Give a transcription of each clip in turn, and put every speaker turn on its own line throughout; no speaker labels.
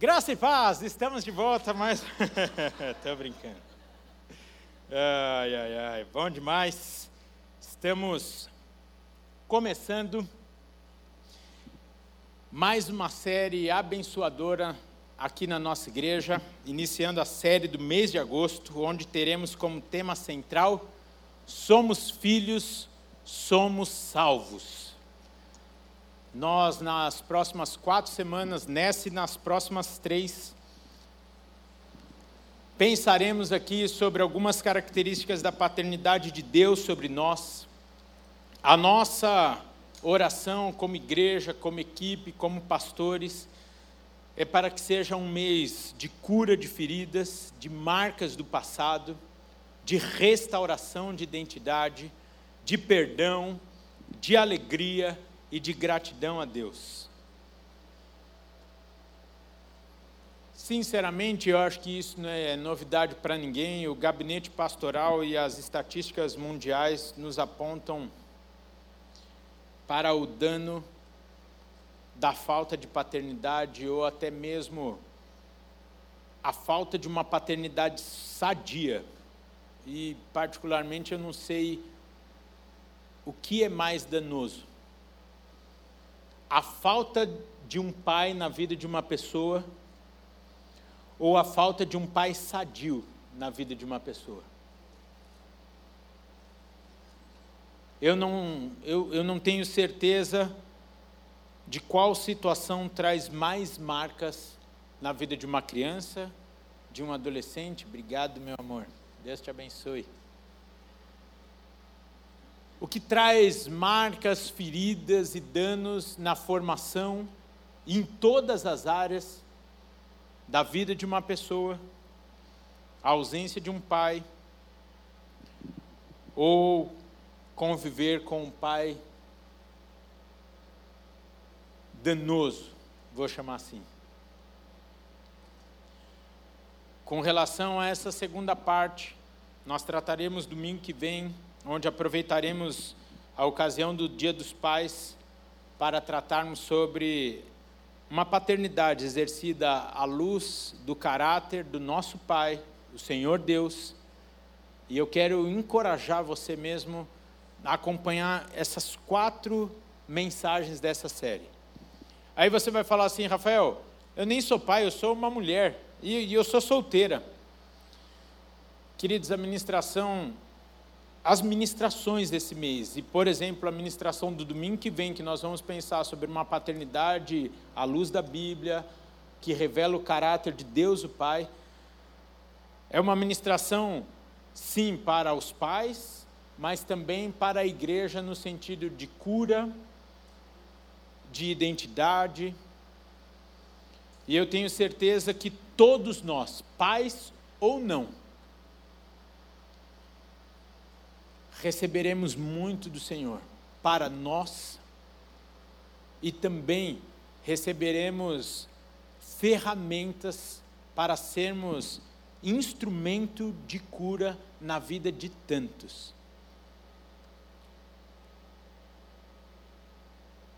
Graça e paz, estamos de volta, mas. Estou brincando. Ai, ai, ai, bom demais. Estamos começando mais uma série abençoadora aqui na nossa igreja, iniciando a série do mês de agosto, onde teremos como tema central: Somos filhos, somos salvos. Nós, nas próximas quatro semanas, nessa e nas próximas três, pensaremos aqui sobre algumas características da paternidade de Deus sobre nós. A nossa oração como igreja, como equipe, como pastores, é para que seja um mês de cura de feridas, de marcas do passado, de restauração de identidade, de perdão, de alegria e de gratidão a Deus. Sinceramente, eu acho que isso não é novidade para ninguém. O gabinete pastoral e as estatísticas mundiais nos apontam para o dano da falta de paternidade ou até mesmo a falta de uma paternidade sadia. E, particularmente, eu não sei o que é mais danoso a falta de um pai na vida de uma pessoa ou a falta de um pai sadio na vida de uma pessoa. Eu não, eu, eu não tenho certeza de qual situação traz mais marcas na vida de uma criança, de um adolescente. Obrigado, meu amor. Deus te abençoe o que traz marcas, feridas e danos na formação, em todas as áreas da vida de uma pessoa, a ausência de um pai, ou conviver com um pai danoso, vou chamar assim. Com relação a essa segunda parte, nós trataremos domingo que vem onde aproveitaremos a ocasião do Dia dos Pais para tratarmos sobre uma paternidade exercida à luz do caráter do nosso Pai, o Senhor Deus. E eu quero encorajar você mesmo a acompanhar essas quatro mensagens dessa série. Aí você vai falar assim, Rafael, eu nem sou pai, eu sou uma mulher e, e eu sou solteira. Queridos, a ministração as ministrações desse mês. E, por exemplo, a ministração do domingo que vem, que nós vamos pensar sobre uma paternidade à luz da Bíblia, que revela o caráter de Deus o Pai. É uma ministração, sim, para os pais, mas também para a igreja no sentido de cura, de identidade. E eu tenho certeza que todos nós, pais ou não, receberemos muito do Senhor para nós e também receberemos ferramentas para sermos instrumento de cura na vida de tantos.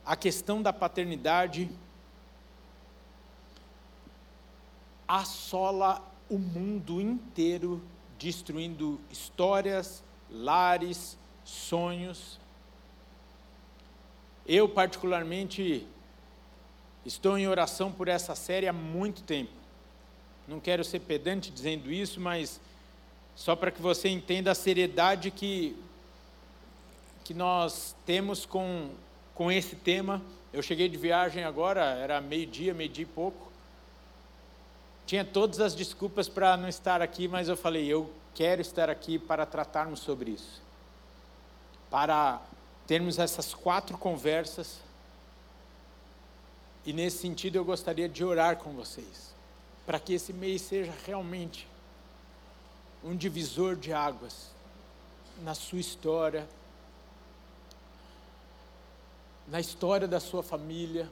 A questão da paternidade assola o mundo inteiro, destruindo histórias, lares, sonhos. Eu, particularmente, estou em oração por essa série há muito tempo. Não quero ser pedante dizendo isso, mas só para que você entenda a seriedade que, que nós temos com, com esse tema. Eu cheguei de viagem agora, era meio-dia, meio-dia e pouco. Tinha todas as desculpas para não estar aqui, mas eu falei, eu quero estar aqui para tratarmos sobre isso. Para termos essas quatro conversas. E nesse sentido eu gostaria de orar com vocês, para que esse mês seja realmente um divisor de águas na sua história, na história da sua família,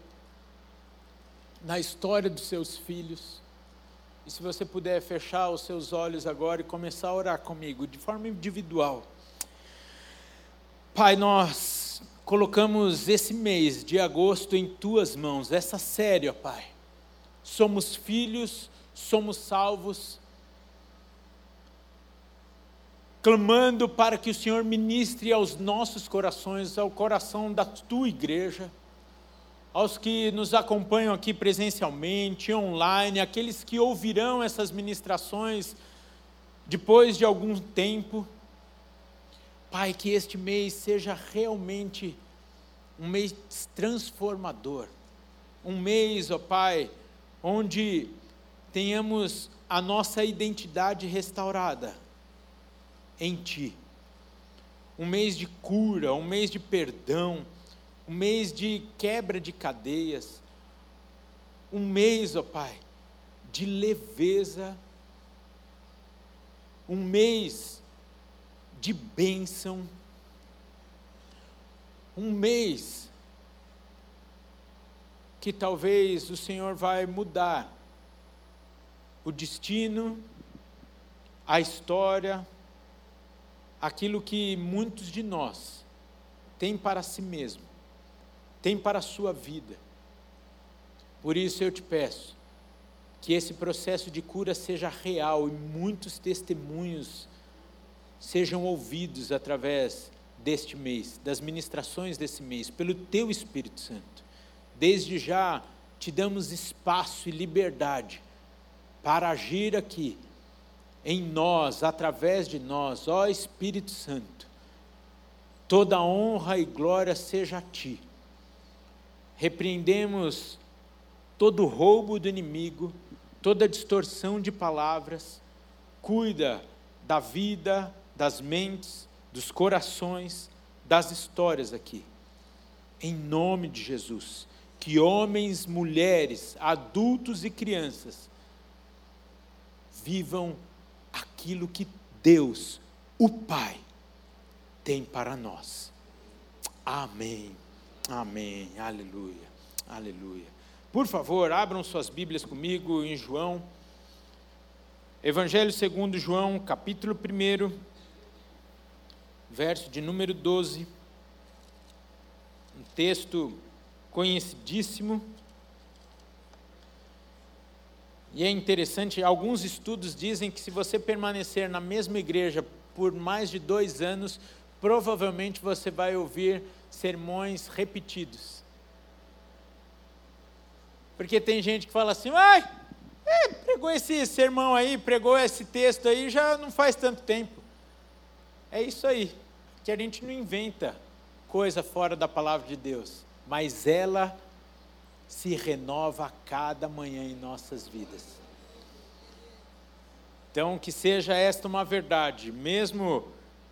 na história dos seus filhos se você puder fechar os seus olhos agora e começar a orar comigo, de forma individual. Pai, nós colocamos esse mês de agosto em tuas mãos, essa série, ó Pai. somos filhos, somos salvos, clamando para que o Senhor ministre aos nossos corações, ao coração da tua igreja, aos que nos acompanham aqui presencialmente, online, aqueles que ouvirão essas ministrações depois de algum tempo. Pai, que este mês seja realmente um mês transformador, um mês, ó Pai, onde tenhamos a nossa identidade restaurada em Ti. Um mês de cura, um mês de perdão, um mês de quebra de cadeias, um mês, ó Pai, de leveza, um mês de bênção, um mês que talvez o Senhor vai mudar o destino, a história, aquilo que muitos de nós têm para si mesmo, têm para a sua vida. Por isso eu te peço que esse processo de cura seja real e muitos testemunhos sejam ouvidos através deste mês, das ministrações desse mês, pelo teu Espírito Santo. Desde já te damos espaço e liberdade para agir aqui em nós, através de nós, ó Espírito Santo. Toda honra e glória seja a ti. Repreendemos todo roubo do inimigo, toda distorção de palavras. Cuida da vida, das mentes, dos corações, das histórias aqui. Em nome de Jesus, que homens, mulheres, adultos e crianças vivam aquilo que Deus, o Pai, tem para nós. Amém. Amém. Aleluia. Aleluia. Por favor, abram suas Bíblias comigo em João. Evangelho segundo João, capítulo 1, verso de número 12. Um texto conhecidíssimo. E é interessante, alguns estudos dizem que se você permanecer na mesma igreja por mais de dois anos, provavelmente você vai ouvir sermões repetidos. Porque tem gente que fala assim, ai, é, pregou esse sermão aí, pregou esse texto aí, já não faz tanto tempo. É isso aí, que a gente não inventa coisa fora da palavra de Deus, mas ela se renova a cada manhã em nossas vidas. Então, que seja esta uma verdade, mesmo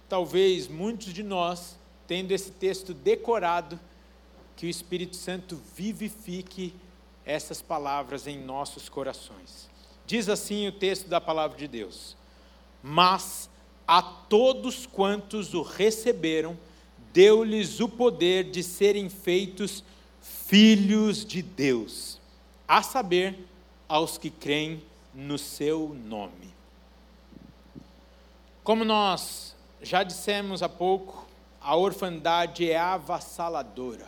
talvez muitos de nós tendo esse texto decorado, que o Espírito Santo vivifique essas palavras em nossos corações. Diz assim o texto da palavra de Deus: Mas a todos quantos o receberam, deu-lhes o poder de serem feitos filhos de Deus, a saber, aos que creem no seu nome. Como nós já dissemos há pouco, a orfandade é avassaladora.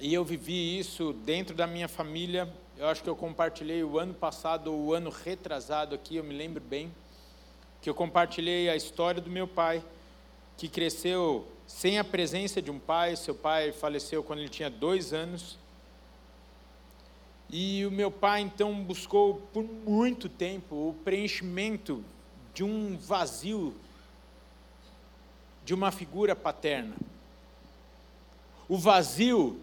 E eu vivi isso dentro da minha família. Eu acho que eu compartilhei o ano passado, ou o ano retrasado aqui, eu me lembro bem, que eu compartilhei a história do meu pai, que cresceu sem a presença de um pai. Seu pai faleceu quando ele tinha dois anos. E o meu pai então buscou por muito tempo o preenchimento de um vazio de uma figura paterna. O vazio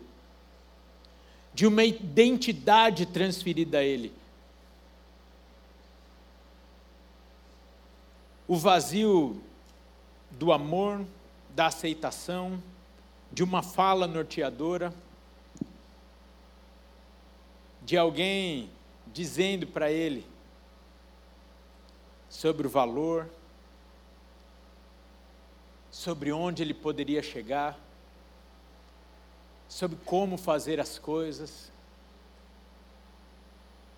de uma identidade transferida a ele. O vazio do amor, da aceitação, de uma fala norteadora, de alguém dizendo para ele sobre o valor, sobre onde ele poderia chegar, sobre como fazer as coisas,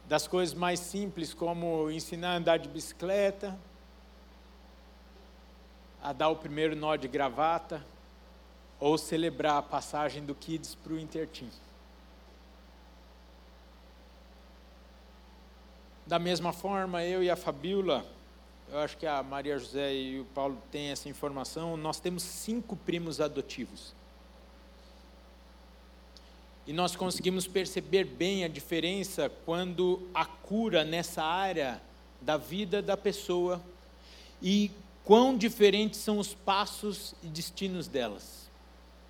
das coisas mais simples como ensinar a andar de bicicleta, a dar o primeiro nó de gravata ou celebrar a passagem do Kids para o Intertim. Da mesma forma, eu e a Fabiola, eu acho que a Maria José e o Paulo têm essa informação, nós temos cinco primos adotivos. E nós conseguimos perceber bem a diferença quando a cura nessa área da vida da pessoa e quão diferentes são os passos e destinos delas.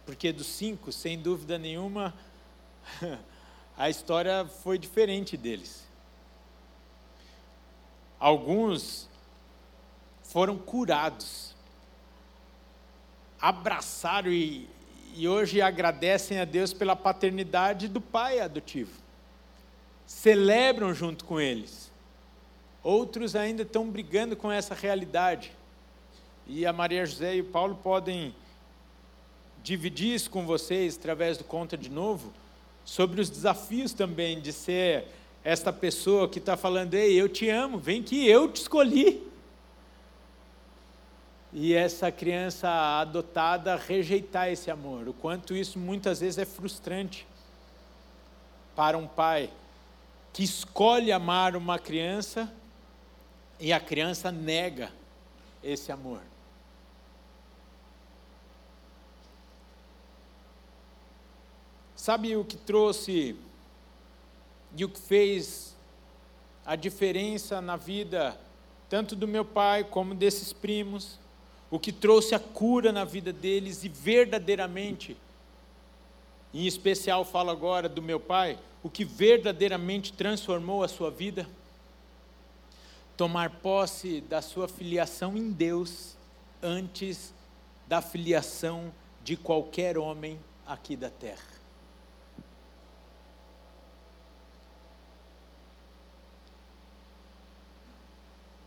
Porque dos cinco, sem dúvida nenhuma, a história foi diferente deles. Alguns foram curados, abraçaram e, e hoje agradecem a Deus pela paternidade do pai adotivo. Celebram junto com eles. Outros ainda estão brigando com essa realidade. E a Maria José e o Paulo podem dividir isso com vocês através do Conta de Novo, sobre os desafios também de ser esta pessoa que está falando: Ei, eu te amo, vem que eu te escolhi. E essa criança adotada rejeitar esse amor, o quanto isso muitas vezes é frustrante para um pai que escolhe amar uma criança e a criança nega esse amor. Sabe o que trouxe e o que fez a diferença na vida tanto do meu pai como desses primos? O que trouxe a cura na vida deles e verdadeiramente, em especial falo agora do meu pai, o que verdadeiramente transformou a sua vida? Tomar posse da sua filiação em Deus antes da filiação de qualquer homem aqui da terra.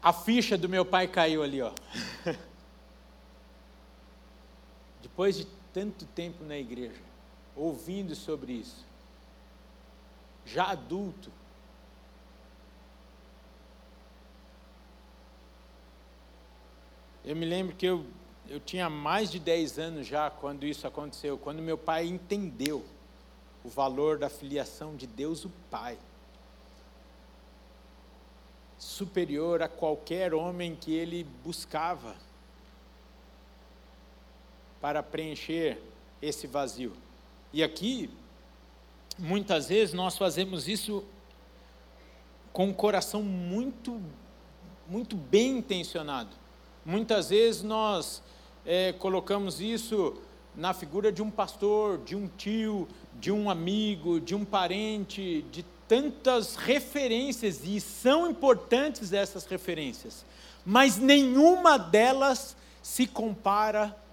a ficha do meu pai caiu ali, ó. Depois de tanto tempo na igreja, ouvindo sobre isso, já adulto, eu me lembro que eu, eu tinha mais de 10 anos já quando isso aconteceu, quando meu pai entendeu o valor da filiação de Deus o Pai superior a qualquer homem que ele buscava para preencher esse vazio. E aqui, muitas vezes nós fazemos isso com um coração muito, muito bem intencionado. Muitas vezes nós é, colocamos isso na figura de um pastor, de um tio, de um amigo, de um parente, de tantas referências e são importantes essas referências, mas nenhuma delas se compara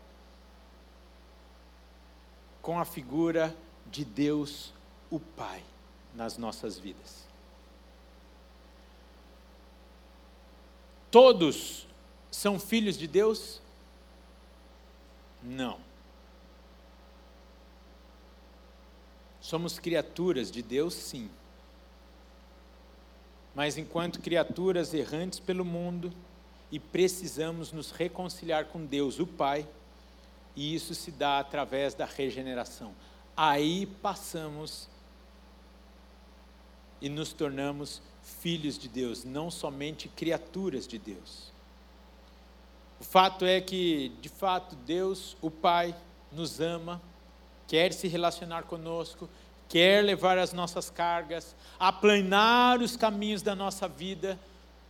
com a figura de Deus, o Pai, nas nossas vidas. Todos são filhos de Deus? Não. Somos criaturas de Deus, sim mas enquanto criaturas errantes pelo mundo e precisamos nos reconciliar com Deus, o Pai, e isso se dá através da regeneração. Aí passamos e nos tornamos filhos de Deus, não somente criaturas de Deus. O fato é que, de fato, Deus, o Pai, nos ama, quer se relacionar conosco, quer levar as nossas cargas, aplanar os caminhos da nossa vida,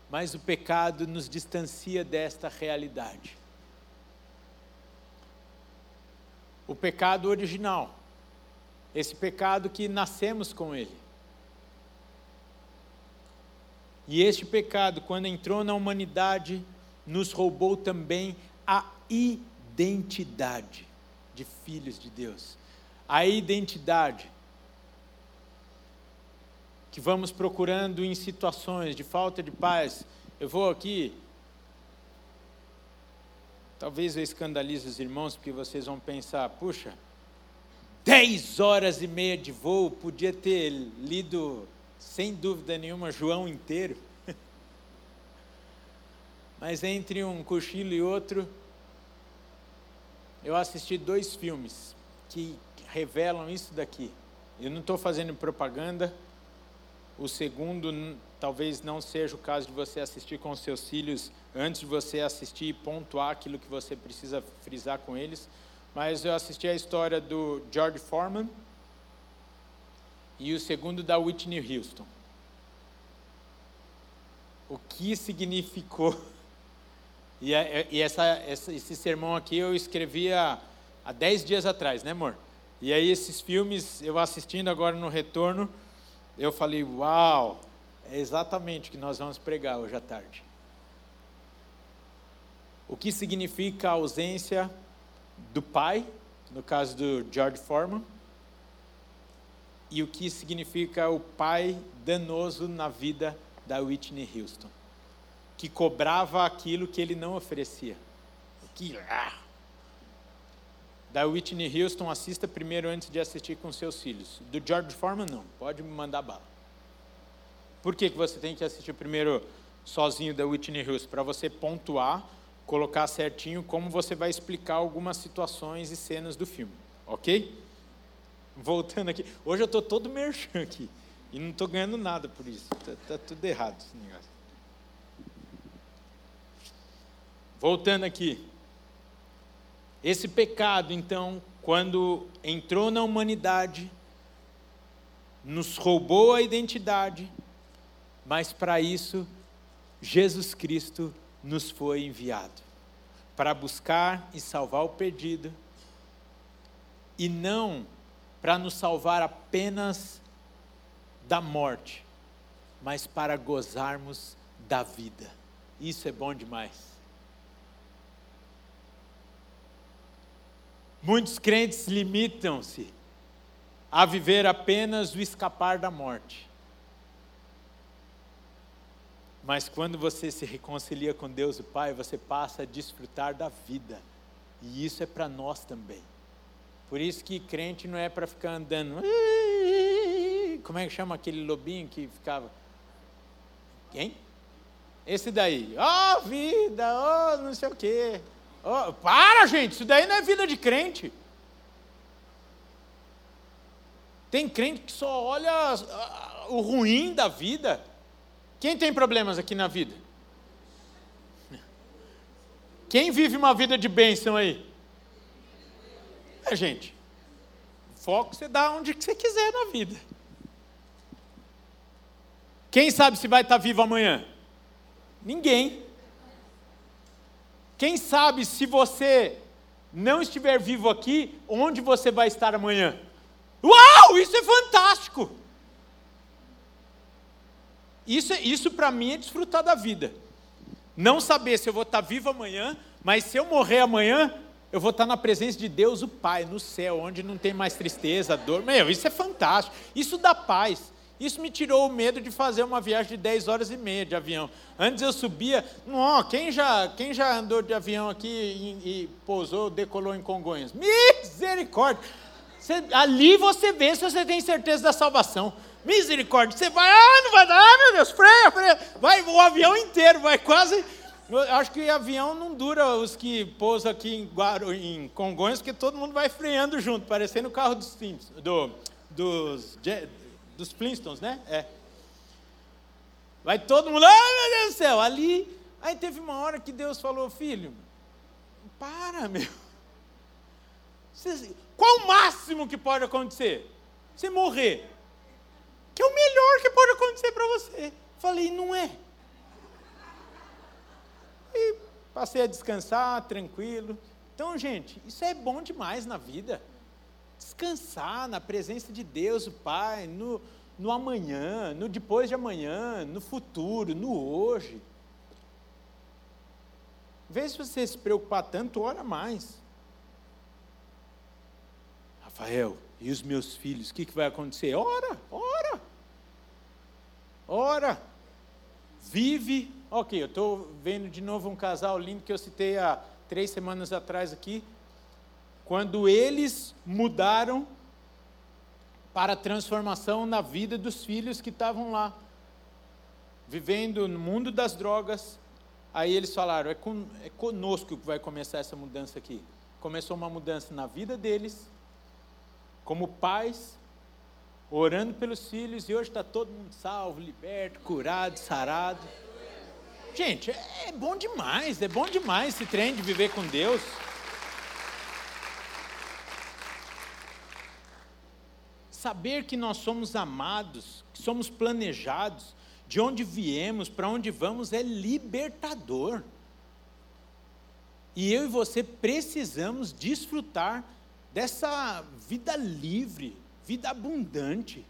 mas o pecado nos distancia desta realidade. O pecado original, esse pecado que nascemos com ele. E este pecado, quando entrou na humanidade, nos roubou também a identidade de filhos de Deus. A identidade que vamos procurando em situações de falta de paz. Eu vou aqui. Talvez eu escandalize os irmãos, porque vocês vão pensar: puxa, dez horas e meia de voo, podia ter lido, sem dúvida nenhuma, João inteiro. Mas entre um cochilo e outro, eu assisti dois filmes que revelam isso daqui. Eu não estou fazendo propaganda, O segundo, talvez não seja o caso de você assistir com os seus filhos antes de você assistir e pontuar aquilo que você precisa frisar com eles. Mas eu assisti a história do George Foreman e o segundo da Whitney Houston. O que significou? E, e essa, esse sermão aqui eu escrevia há 10 dias atrás, né, amor? E aí esses filmes, eu assistindo agora no retorno, eu falei, uau, é exatamente o que nós vamos pregar hoje à tarde. O que significa a ausência do pai, no caso do George Foreman, e o que significa o pai danoso na vida da Whitney Houston, que cobrava aquilo que ele não oferecia. Que, ah, da Whitney Houston, assista primeiro antes de assistir com seus filhos. Do George Foreman, não. Pode me mandar bala. Por que, que você tem que assistir primeiro sozinho da Whitney Houston? Para você pontuar, colocar certinho como você vai explicar algumas situações e cenas do filme. Ok? Voltando aqui. Hoje eu estou todo merchan aqui. E não estou ganhando nada por isso. Está tá tudo errado esse negócio. Voltando aqui. Esse pecado, então, quando entrou na humanidade, nos roubou a identidade, mas para isso, Jesus Cristo nos foi enviado para buscar e salvar o perdido, e não para nos salvar apenas da morte, mas para gozarmos da vida. Isso é bom demais. Muitos crentes limitam-se a viver apenas o escapar da morte. Mas quando você se reconcilia com Deus o Pai, você passa a desfrutar da vida. E isso é para nós também. Por isso que crente não é para ficar andando. Como é que chama aquele lobinho que ficava? Quem? Esse daí. Oh, vida, oh, não sei o quê. Oh, para, gente, isso daí não é vida de crente. Tem crente que só olha o ruim da vida. Quem tem problemas aqui na vida? Quem vive uma vida de bênção aí? É, gente. Foco você dá onde você quiser na vida. Quem sabe se vai estar vivo amanhã? Ninguém. Quem sabe se você não estiver vivo aqui, onde você vai estar amanhã? Uau, isso é fantástico! Isso, isso para mim é desfrutar da vida. Não saber se eu vou estar vivo amanhã, mas se eu morrer amanhã, eu vou estar na presença de Deus, o Pai, no céu, onde não tem mais tristeza, dor. Meu, isso é fantástico. Isso dá paz. Isso me tirou o medo de fazer uma viagem de 10 horas e meia de avião. Antes eu subia, não, quem já, quem já andou de avião aqui e, e pousou, decolou em Congonhas? Misericórdia! Você, ali você vê se você tem certeza da salvação. Misericórdia, você vai, ah, não vai dar, ah, meu Deus, freia, freia. Vai o avião inteiro, vai quase. Eu acho que avião não dura os que pousam aqui em, em Congonhas, porque todo mundo vai freando junto, parecendo o carro dos, do, dos dos Flintstones, né? É. Vai todo mundo, ai meu Deus do céu, ali. Aí teve uma hora que Deus falou, filho, para, meu. Qual o máximo que pode acontecer? Você morrer. Que é o melhor que pode acontecer para você. Falei, não é. E passei a descansar, tranquilo. Então, gente, isso é bom demais na vida descansar na presença de Deus, o Pai, no, no amanhã, no depois de amanhã, no futuro, no hoje. Em vez de você se preocupar tanto, ora mais. Rafael, e os meus filhos, o que, que vai acontecer? Ora, ora, ora. Vive. Ok, eu estou vendo de novo um casal lindo que eu citei há três semanas atrás aqui quando eles mudaram para a transformação na vida dos filhos que estavam lá, vivendo no mundo das drogas. Aí eles falaram: é, é conosco que vai começar essa mudança aqui. Começou uma mudança na vida deles, como pais, orando pelos filhos e hoje está todo mundo salvo, liberto, curado, sarado. Gente, é bom demais, é bom demais esse trem de viver com Deus. Saber que nós somos amados, que somos planejados, de onde viemos, para onde vamos, é libertador. E eu e você precisamos desfrutar dessa vida livre, vida abundante.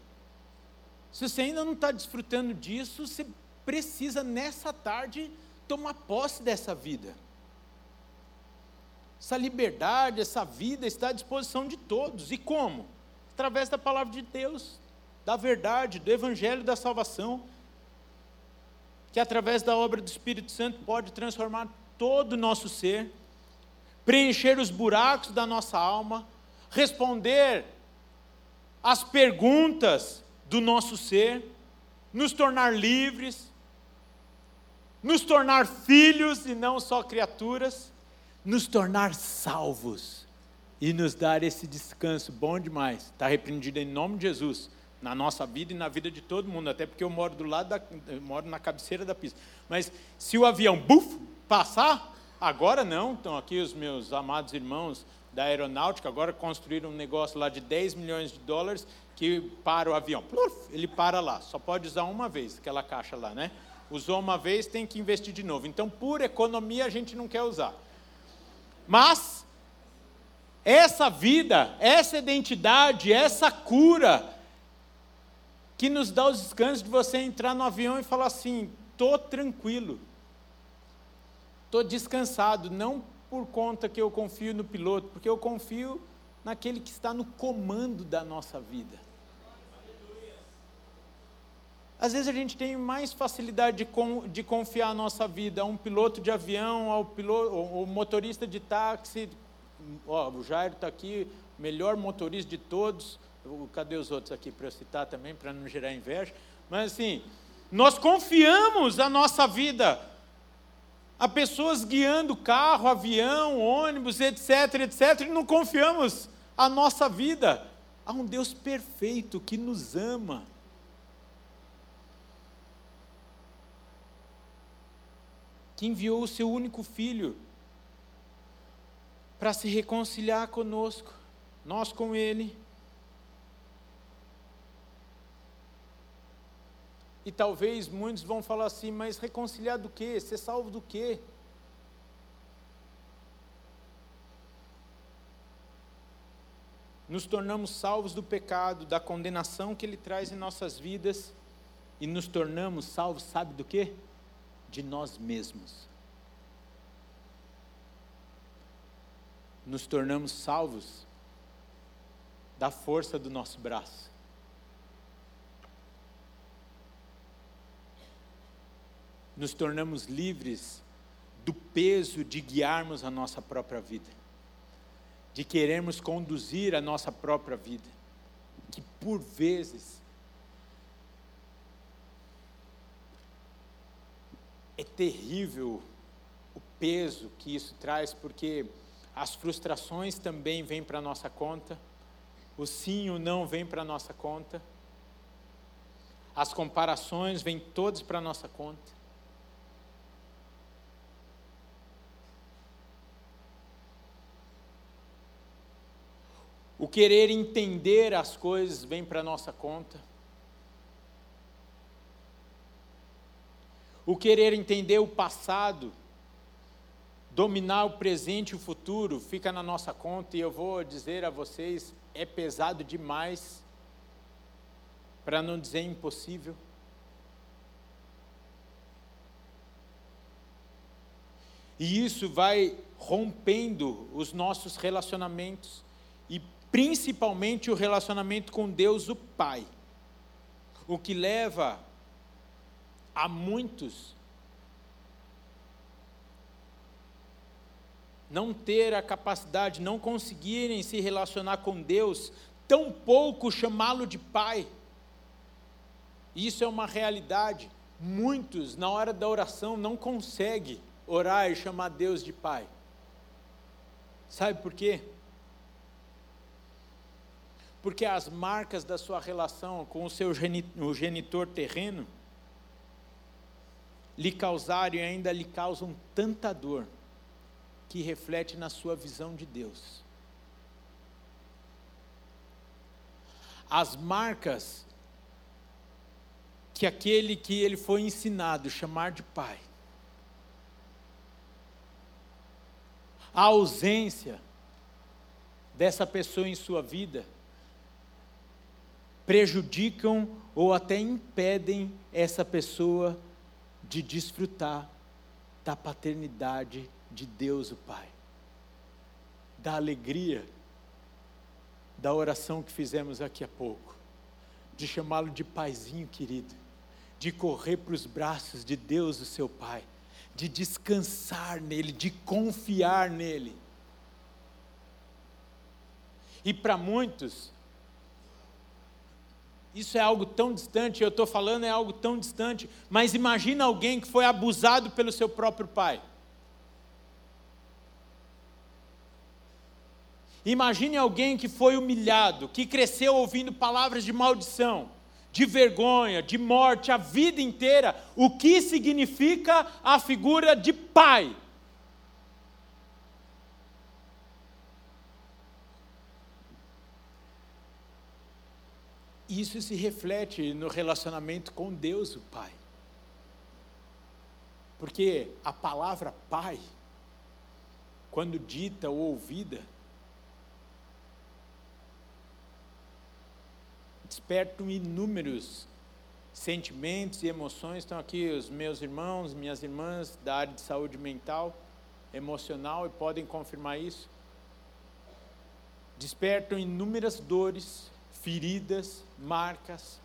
Se você ainda não está desfrutando disso, você precisa nessa tarde tomar posse dessa vida. Essa liberdade, essa vida está à disposição de todos. E como? Através da palavra de Deus, da verdade, do evangelho da salvação, que através da obra do Espírito Santo pode transformar todo o nosso ser, preencher os buracos da nossa alma, responder às perguntas do nosso ser, nos tornar livres, nos tornar filhos e não só criaturas, nos tornar salvos e nos dar esse descanso bom demais. Está repreendido em nome de Jesus na nossa vida e na vida de todo mundo, até porque eu moro do lado da, moro na cabeceira da pista. Mas se o avião buf, passar, agora não, estão aqui os meus amados irmãos da aeronáutica, agora construíram um negócio lá de 10 milhões de dólares que para o avião. Ele para lá, só pode usar uma vez aquela caixa lá, né? Usou uma vez, tem que investir de novo. Então, por economia, a gente não quer usar. Mas, essa vida, essa identidade, essa cura, que nos dá os descansos de você entrar no avião e falar assim: estou tranquilo, estou descansado, não por conta que eu confio no piloto, porque eu confio naquele que está no comando da nossa vida. Às vezes a gente tem mais facilidade de, com, de confiar a nossa vida a um piloto de avião, ao piloto, ao motorista de táxi. Ó, o Jairo está aqui, melhor motorista de todos cadê os outros aqui para eu citar também, para não gerar inveja? Mas assim, nós confiamos a nossa vida a pessoas guiando carro, avião, ônibus, etc, etc, e não confiamos a nossa vida a um Deus perfeito que nos ama. Que enviou o seu único filho para se reconciliar conosco, nós com Ele E talvez muitos vão falar assim, mas reconciliar do quê? Ser salvo do quê? Nos tornamos salvos do pecado, da condenação que ele traz em nossas vidas, e nos tornamos salvos, sabe do quê? De nós mesmos. Nos tornamos salvos da força do nosso braço. nos tornamos livres do peso de guiarmos a nossa própria vida, de querermos conduzir a nossa própria vida, que por vezes é terrível o peso que isso traz, porque as frustrações também vêm para nossa conta, o sim e o não vêm para nossa conta, as comparações vêm todas para nossa conta. O querer entender as coisas vem para nossa conta. O querer entender o passado, dominar o presente e o futuro, fica na nossa conta, e eu vou dizer a vocês: é pesado demais, para não dizer impossível. E isso vai rompendo os nossos relacionamentos e principalmente o relacionamento com Deus, o Pai. O que leva a muitos não ter a capacidade, não conseguirem se relacionar com Deus, tão pouco chamá-lo de Pai. Isso é uma realidade. Muitos, na hora da oração, não conseguem orar e chamar Deus de Pai. Sabe por quê? porque as marcas da sua relação com o seu genitor terreno lhe causaram e ainda lhe causam tanta dor que reflete na sua visão de Deus. As marcas que aquele que ele foi ensinado chamar de pai. A ausência dessa pessoa em sua vida prejudicam ou até impedem essa pessoa de desfrutar da paternidade de Deus o Pai, da alegria da oração que fizemos aqui há pouco, de chamá-lo de paizinho querido, de correr para os braços de Deus, o seu Pai, de descansar nele, de confiar nele. E para muitos, isso é algo tão distante, eu estou falando é algo tão distante, mas imagina alguém que foi abusado pelo seu próprio pai. Imagine alguém que foi humilhado, que cresceu ouvindo palavras de maldição, de vergonha, de morte a vida inteira. O que significa a figura de pai? Isso se reflete no relacionamento com Deus, o Pai. Porque a palavra Pai, quando dita ou ouvida, despertam inúmeros sentimentos e emoções. Estão aqui os meus irmãos, minhas irmãs da área de saúde mental, emocional e podem confirmar isso. Despertam inúmeras dores, feridas, marcas.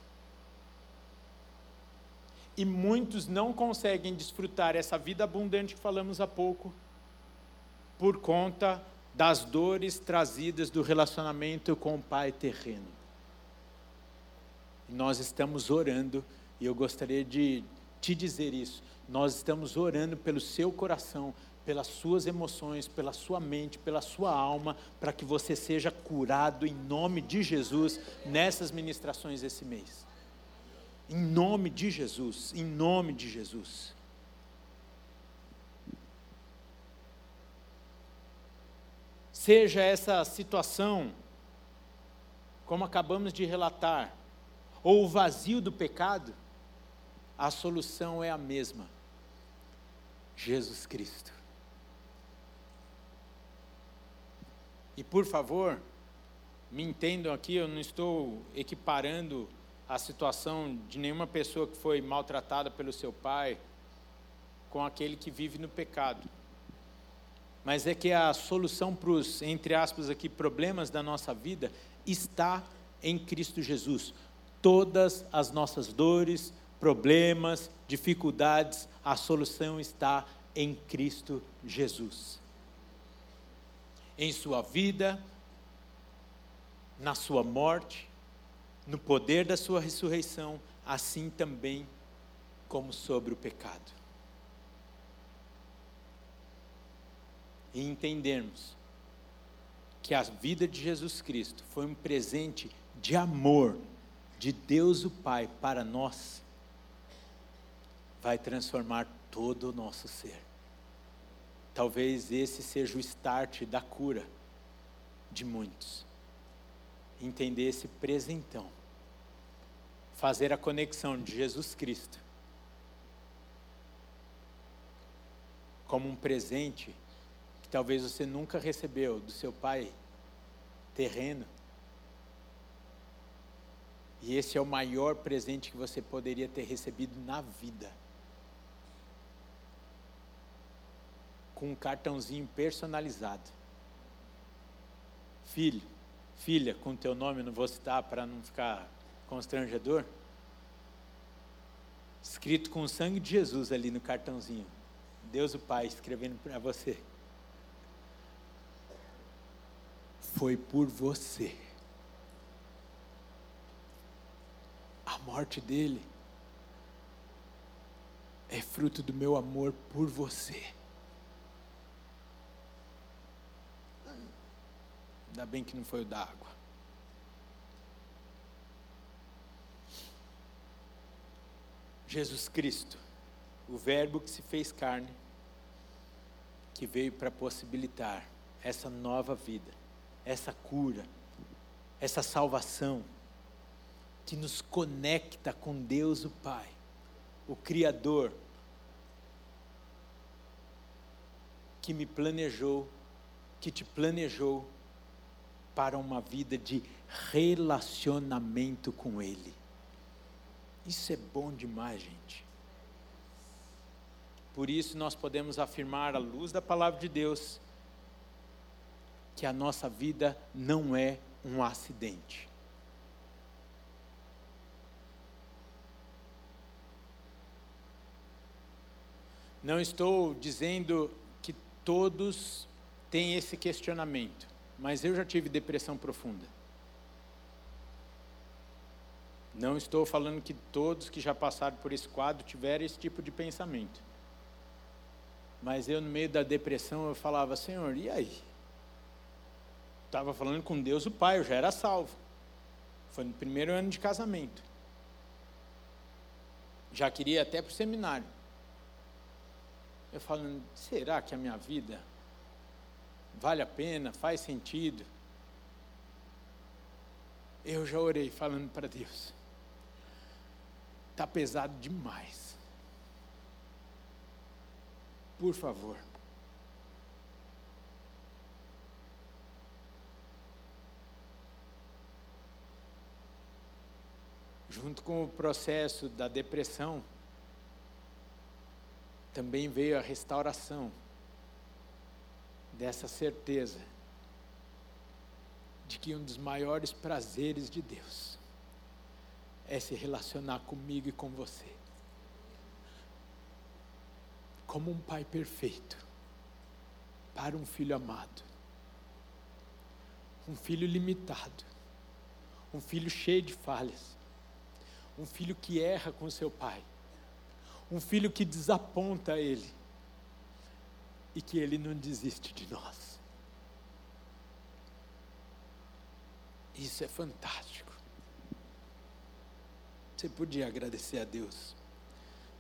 E muitos não conseguem desfrutar essa vida abundante que falamos há pouco, por conta das dores trazidas do relacionamento com o Pai terreno. Nós estamos orando, e eu gostaria de te dizer isso. Nós estamos orando pelo seu coração, pelas suas emoções, pela sua mente, pela sua alma, para que você seja curado em nome de Jesus nessas ministrações esse mês. Em nome de Jesus, em nome de Jesus. Seja essa situação, como acabamos de relatar, ou o vazio do pecado, a solução é a mesma: Jesus Cristo. E por favor, me entendam aqui, eu não estou equiparando a situação de nenhuma pessoa que foi maltratada pelo seu pai com aquele que vive no pecado. Mas é que a solução para os, entre aspas aqui, problemas da nossa vida está em Cristo Jesus. Todas as nossas dores, problemas, dificuldades, a solução está em Cristo Jesus em sua vida, na sua morte, no poder da sua ressurreição, assim também como sobre o pecado. E entendermos que a vida de Jesus Cristo foi um presente de amor de Deus o Pai para nós, vai transformar todo o nosso ser. Talvez esse seja o start da cura de muitos. Entender esse presentão. Fazer a conexão de Jesus Cristo como um presente que talvez você nunca recebeu do seu pai terreno. E esse é o maior presente que você poderia ter recebido na vida. com um cartãozinho personalizado. Filho, filha, com teu nome, não vou citar para não ficar constrangedor. Escrito com o sangue de Jesus ali no cartãozinho. Deus o Pai escrevendo para você. Foi por você. morte dele é fruto do meu amor por você. Ainda bem que não foi o da água. Jesus Cristo, o Verbo que se fez carne, que veio para possibilitar essa nova vida, essa cura, essa salvação que nos conecta com Deus o Pai, o Criador, que me planejou, que te planejou para uma vida de relacionamento com Ele. Isso é bom demais, gente. Por isso nós podemos afirmar, à luz da palavra de Deus, que a nossa vida não é um acidente. Não estou dizendo que todos têm esse questionamento, mas eu já tive depressão profunda. Não estou falando que todos que já passaram por esse quadro tiveram esse tipo de pensamento. Mas eu, no meio da depressão, eu falava, Senhor, e aí? Estava falando com Deus o Pai, eu já era salvo. Foi no primeiro ano de casamento. Já queria até para o seminário. Eu falando, será que a minha vida vale a pena, faz sentido? Eu já orei falando para Deus. Está pesado demais. Por favor. Junto com o processo da depressão, também veio a restauração dessa certeza de que um dos maiores prazeres de Deus é se relacionar comigo e com você como um pai perfeito para um filho amado. Um filho limitado. Um filho cheio de falhas. Um filho que erra com seu pai. Um filho que desaponta ele. E que ele não desiste de nós. Isso é fantástico. Você podia agradecer a Deus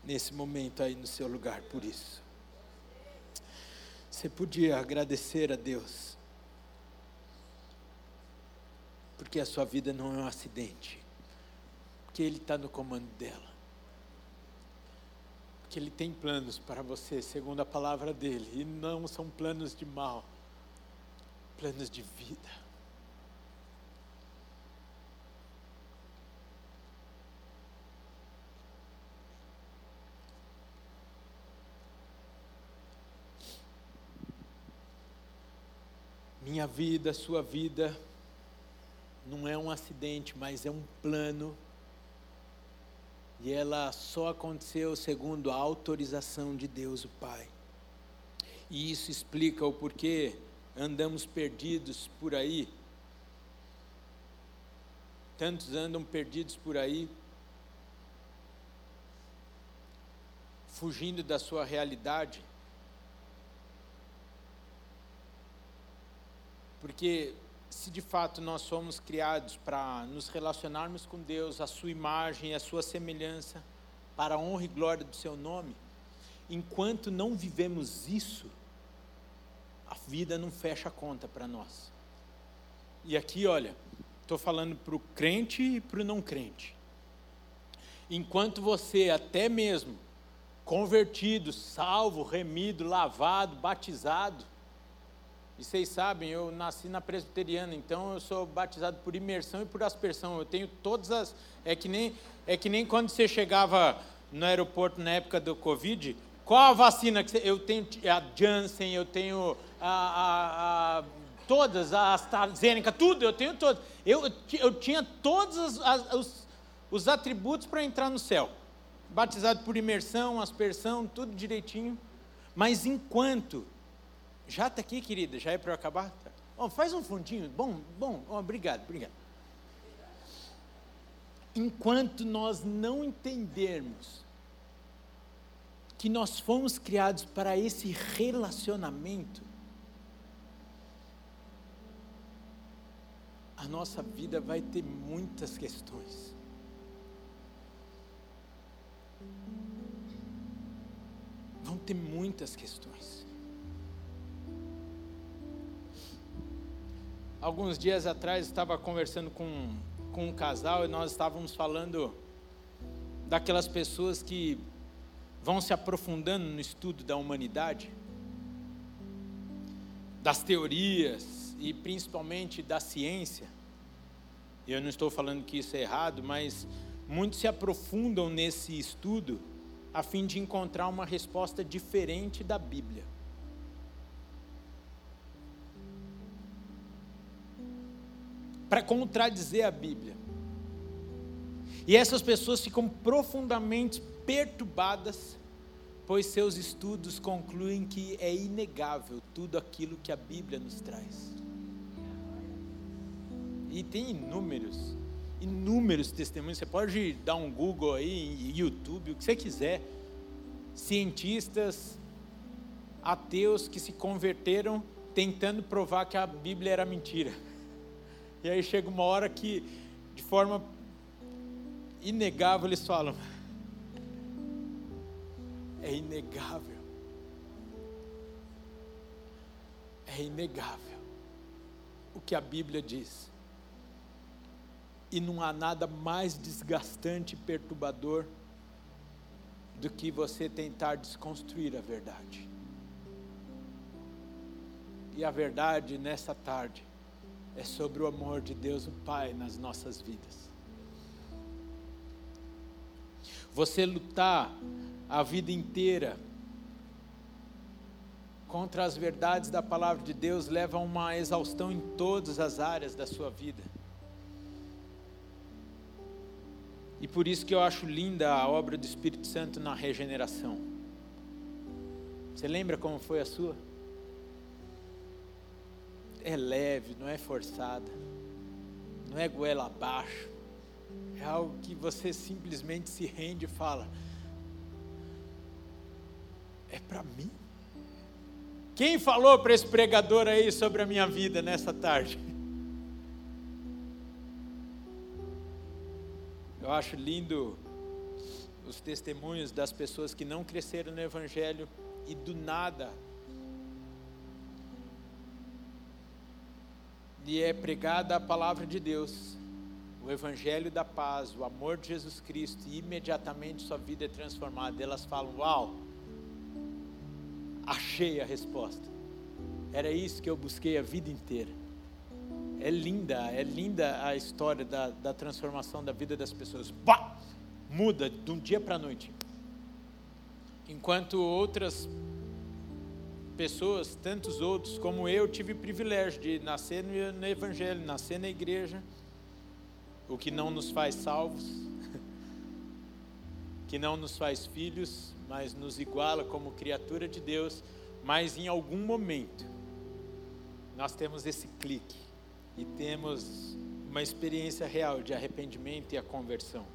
nesse momento aí no seu lugar por isso. Você podia agradecer a Deus, porque a sua vida não é um acidente, porque Ele está no comando dela, porque Ele tem planos para você, segundo a palavra dele, e não são planos de mal, planos de vida. Minha vida, sua vida, não é um acidente, mas é um plano. E ela só aconteceu segundo a autorização de Deus, o Pai. E isso explica o porquê andamos perdidos por aí. Tantos andam perdidos por aí, fugindo da sua realidade Porque se de fato nós somos criados para nos relacionarmos com Deus, a sua imagem, a sua semelhança, para a honra e glória do seu nome, enquanto não vivemos isso, a vida não fecha a conta para nós. E aqui, olha, estou falando para o crente e para o não crente. Enquanto você, até mesmo convertido, salvo, remido, lavado, batizado, e vocês sabem, eu nasci na presbiteriana, então eu sou batizado por imersão e por aspersão. Eu tenho todas as. É que nem, é que nem quando você chegava no aeroporto na época do Covid. Qual a vacina que você, eu tenho? A Janssen, eu tenho a, a, a todas, a AstraZeneca, tudo, eu tenho todas. Eu, eu tinha todos as, os, os atributos para entrar no céu. Batizado por imersão, aspersão, tudo direitinho. Mas enquanto já está aqui, querida? Já é para eu acabar? Oh, faz um fundinho. Bom, bom. Oh, obrigado, obrigado. Enquanto nós não entendermos que nós fomos criados para esse relacionamento, a nossa vida vai ter muitas questões. ter muitas questões. Alguns dias atrás estava conversando com, com um casal e nós estávamos falando daquelas pessoas que vão se aprofundando no estudo da humanidade, das teorias e principalmente da ciência. Eu não estou falando que isso é errado, mas muitos se aprofundam nesse estudo a fim de encontrar uma resposta diferente da Bíblia. Para contradizer a Bíblia. E essas pessoas ficam profundamente perturbadas, pois seus estudos concluem que é inegável tudo aquilo que a Bíblia nos traz. E tem inúmeros, inúmeros testemunhos. Você pode dar um Google aí, YouTube, o que você quiser. Cientistas, ateus que se converteram tentando provar que a Bíblia era mentira. E aí chega uma hora que, de forma inegável, eles falam: é inegável. É inegável o que a Bíblia diz. E não há nada mais desgastante e perturbador do que você tentar desconstruir a verdade. E a verdade nessa tarde é sobre o amor de Deus o Pai nas nossas vidas. Você lutar a vida inteira contra as verdades da palavra de Deus leva a uma exaustão em todas as áreas da sua vida. E por isso que eu acho linda a obra do Espírito Santo na regeneração. Você lembra como foi a sua? É leve, não é forçada, não é goela abaixo. É algo que você simplesmente se rende e fala: é para mim? Quem falou para esse pregador aí sobre a minha vida nessa tarde? Eu acho lindo os testemunhos das pessoas que não cresceram no Evangelho e do nada lhe é pregada a palavra de Deus, o Evangelho da paz, o amor de Jesus Cristo, e imediatamente sua vida é transformada. Elas falam: Uau, achei a resposta. Era isso que eu busquei a vida inteira. É linda, é linda a história da, da transformação da vida das pessoas. Pá! Muda de um dia para a noite. Enquanto outras pessoas, tantos outros como eu, tive o privilégio de nascer no, Evangelho, nascer na igreja, o que não nos faz salvos, que não nos faz filhos, mas nos iguala como criatura de Deus, mas em algum momento nós temos esse clique e temos uma experiência real de arrependimento e a conversão.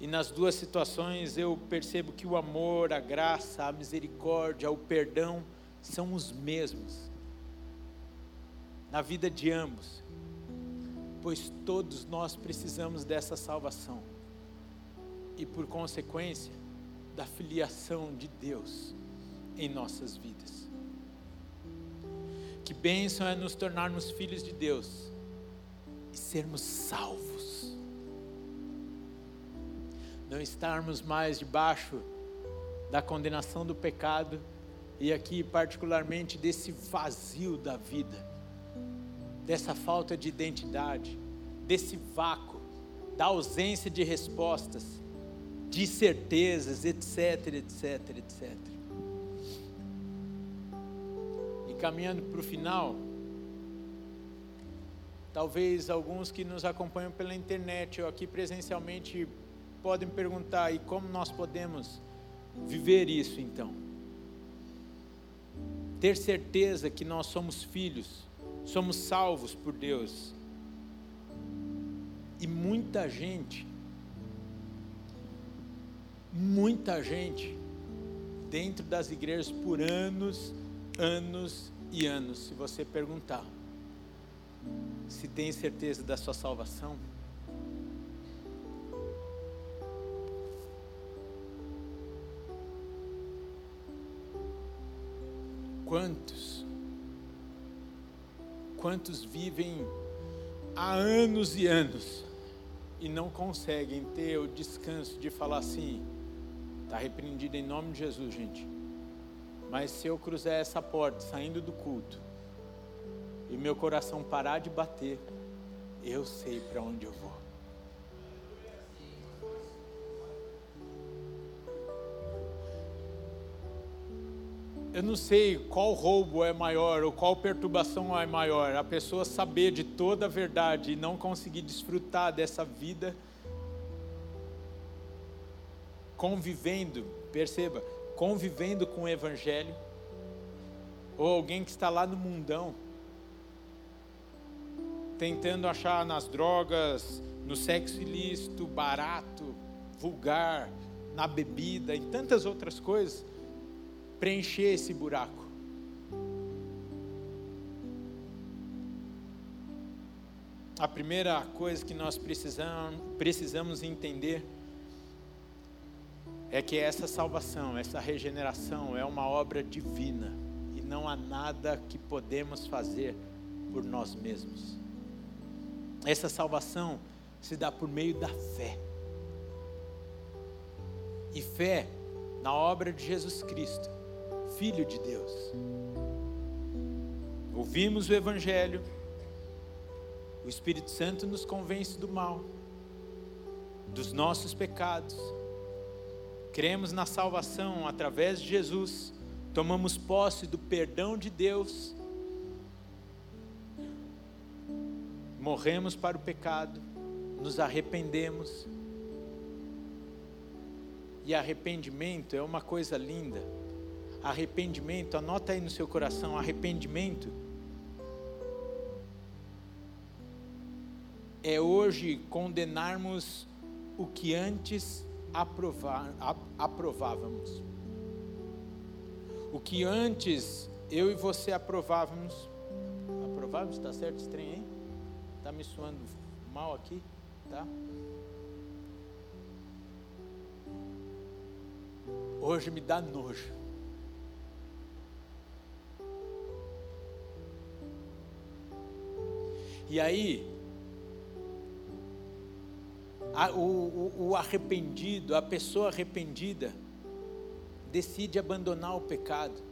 E nas duas situações eu percebo que o amor, a graça, a misericórdia, o perdão são os mesmos na vida de ambos, pois todos nós precisamos dessa salvação e, por consequência, da filiação de Deus em nossas vidas. Que bênção é nos tornarmos filhos de Deus e sermos salvos. Não estarmos mais debaixo da condenação do pecado e aqui, particularmente, desse vazio da vida, dessa falta de identidade, desse vácuo, da ausência de respostas, de certezas, etc, etc, etc. caminhando para o final, talvez alguns que nos acompanham pela internet ou aqui presencialmente podem perguntar: e como nós podemos viver isso então? Ter certeza que nós somos filhos, somos salvos por Deus. E muita gente, muita gente, dentro das igrejas por anos anos e anos, se você perguntar se tem certeza da sua salvação, Quantos? Quantos vivem há anos e anos e não conseguem ter o descanso de falar assim: está repreendido em nome de Jesus, gente. Mas se eu cruzar essa porta saindo do culto e meu coração parar de bater, eu sei para onde eu vou. Eu não sei qual roubo é maior ou qual perturbação é maior. A pessoa saber de toda a verdade e não conseguir desfrutar dessa vida convivendo, perceba, convivendo com o Evangelho, ou alguém que está lá no mundão, tentando achar nas drogas, no sexo ilícito, barato, vulgar, na bebida e tantas outras coisas, preencher esse buraco. A primeira coisa que nós precisamos, entender é que essa salvação, essa regeneração é uma obra divina e não há nada que podemos fazer por nós mesmos. Essa salvação se dá por meio da fé. E fé na obra de Jesus Cristo, Filho de Deus. Ouvimos o Evangelho, o Espírito Santo nos convence do mal, dos nossos pecados cremos na salvação através de Jesus, tomamos posse do perdão de Deus, morremos para o pecado, nos arrependemos. E arrependimento é uma coisa linda. Arrependimento, anota aí no seu coração, arrependimento é hoje condenarmos o que antes aprovar, aprovávamos. O que antes eu e você aprovávamos, aprovávamos, está certo trem, hein? Está me suando mal aqui, tá? Hoje me dá nojo. E aí, a, o, o, o arrependido, a pessoa arrependida, decide abandonar o pecado,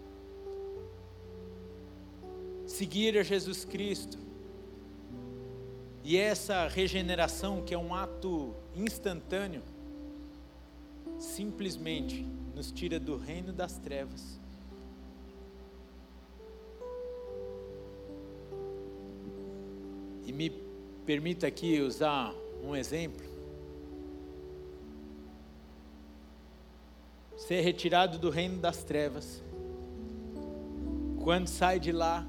seguir a Jesus Cristo. E essa regeneração, que é um ato instantâneo, simplesmente nos tira do reino das trevas. Permita aqui usar um exemplo. ser retirado do reino das trevas. Quando sai de lá,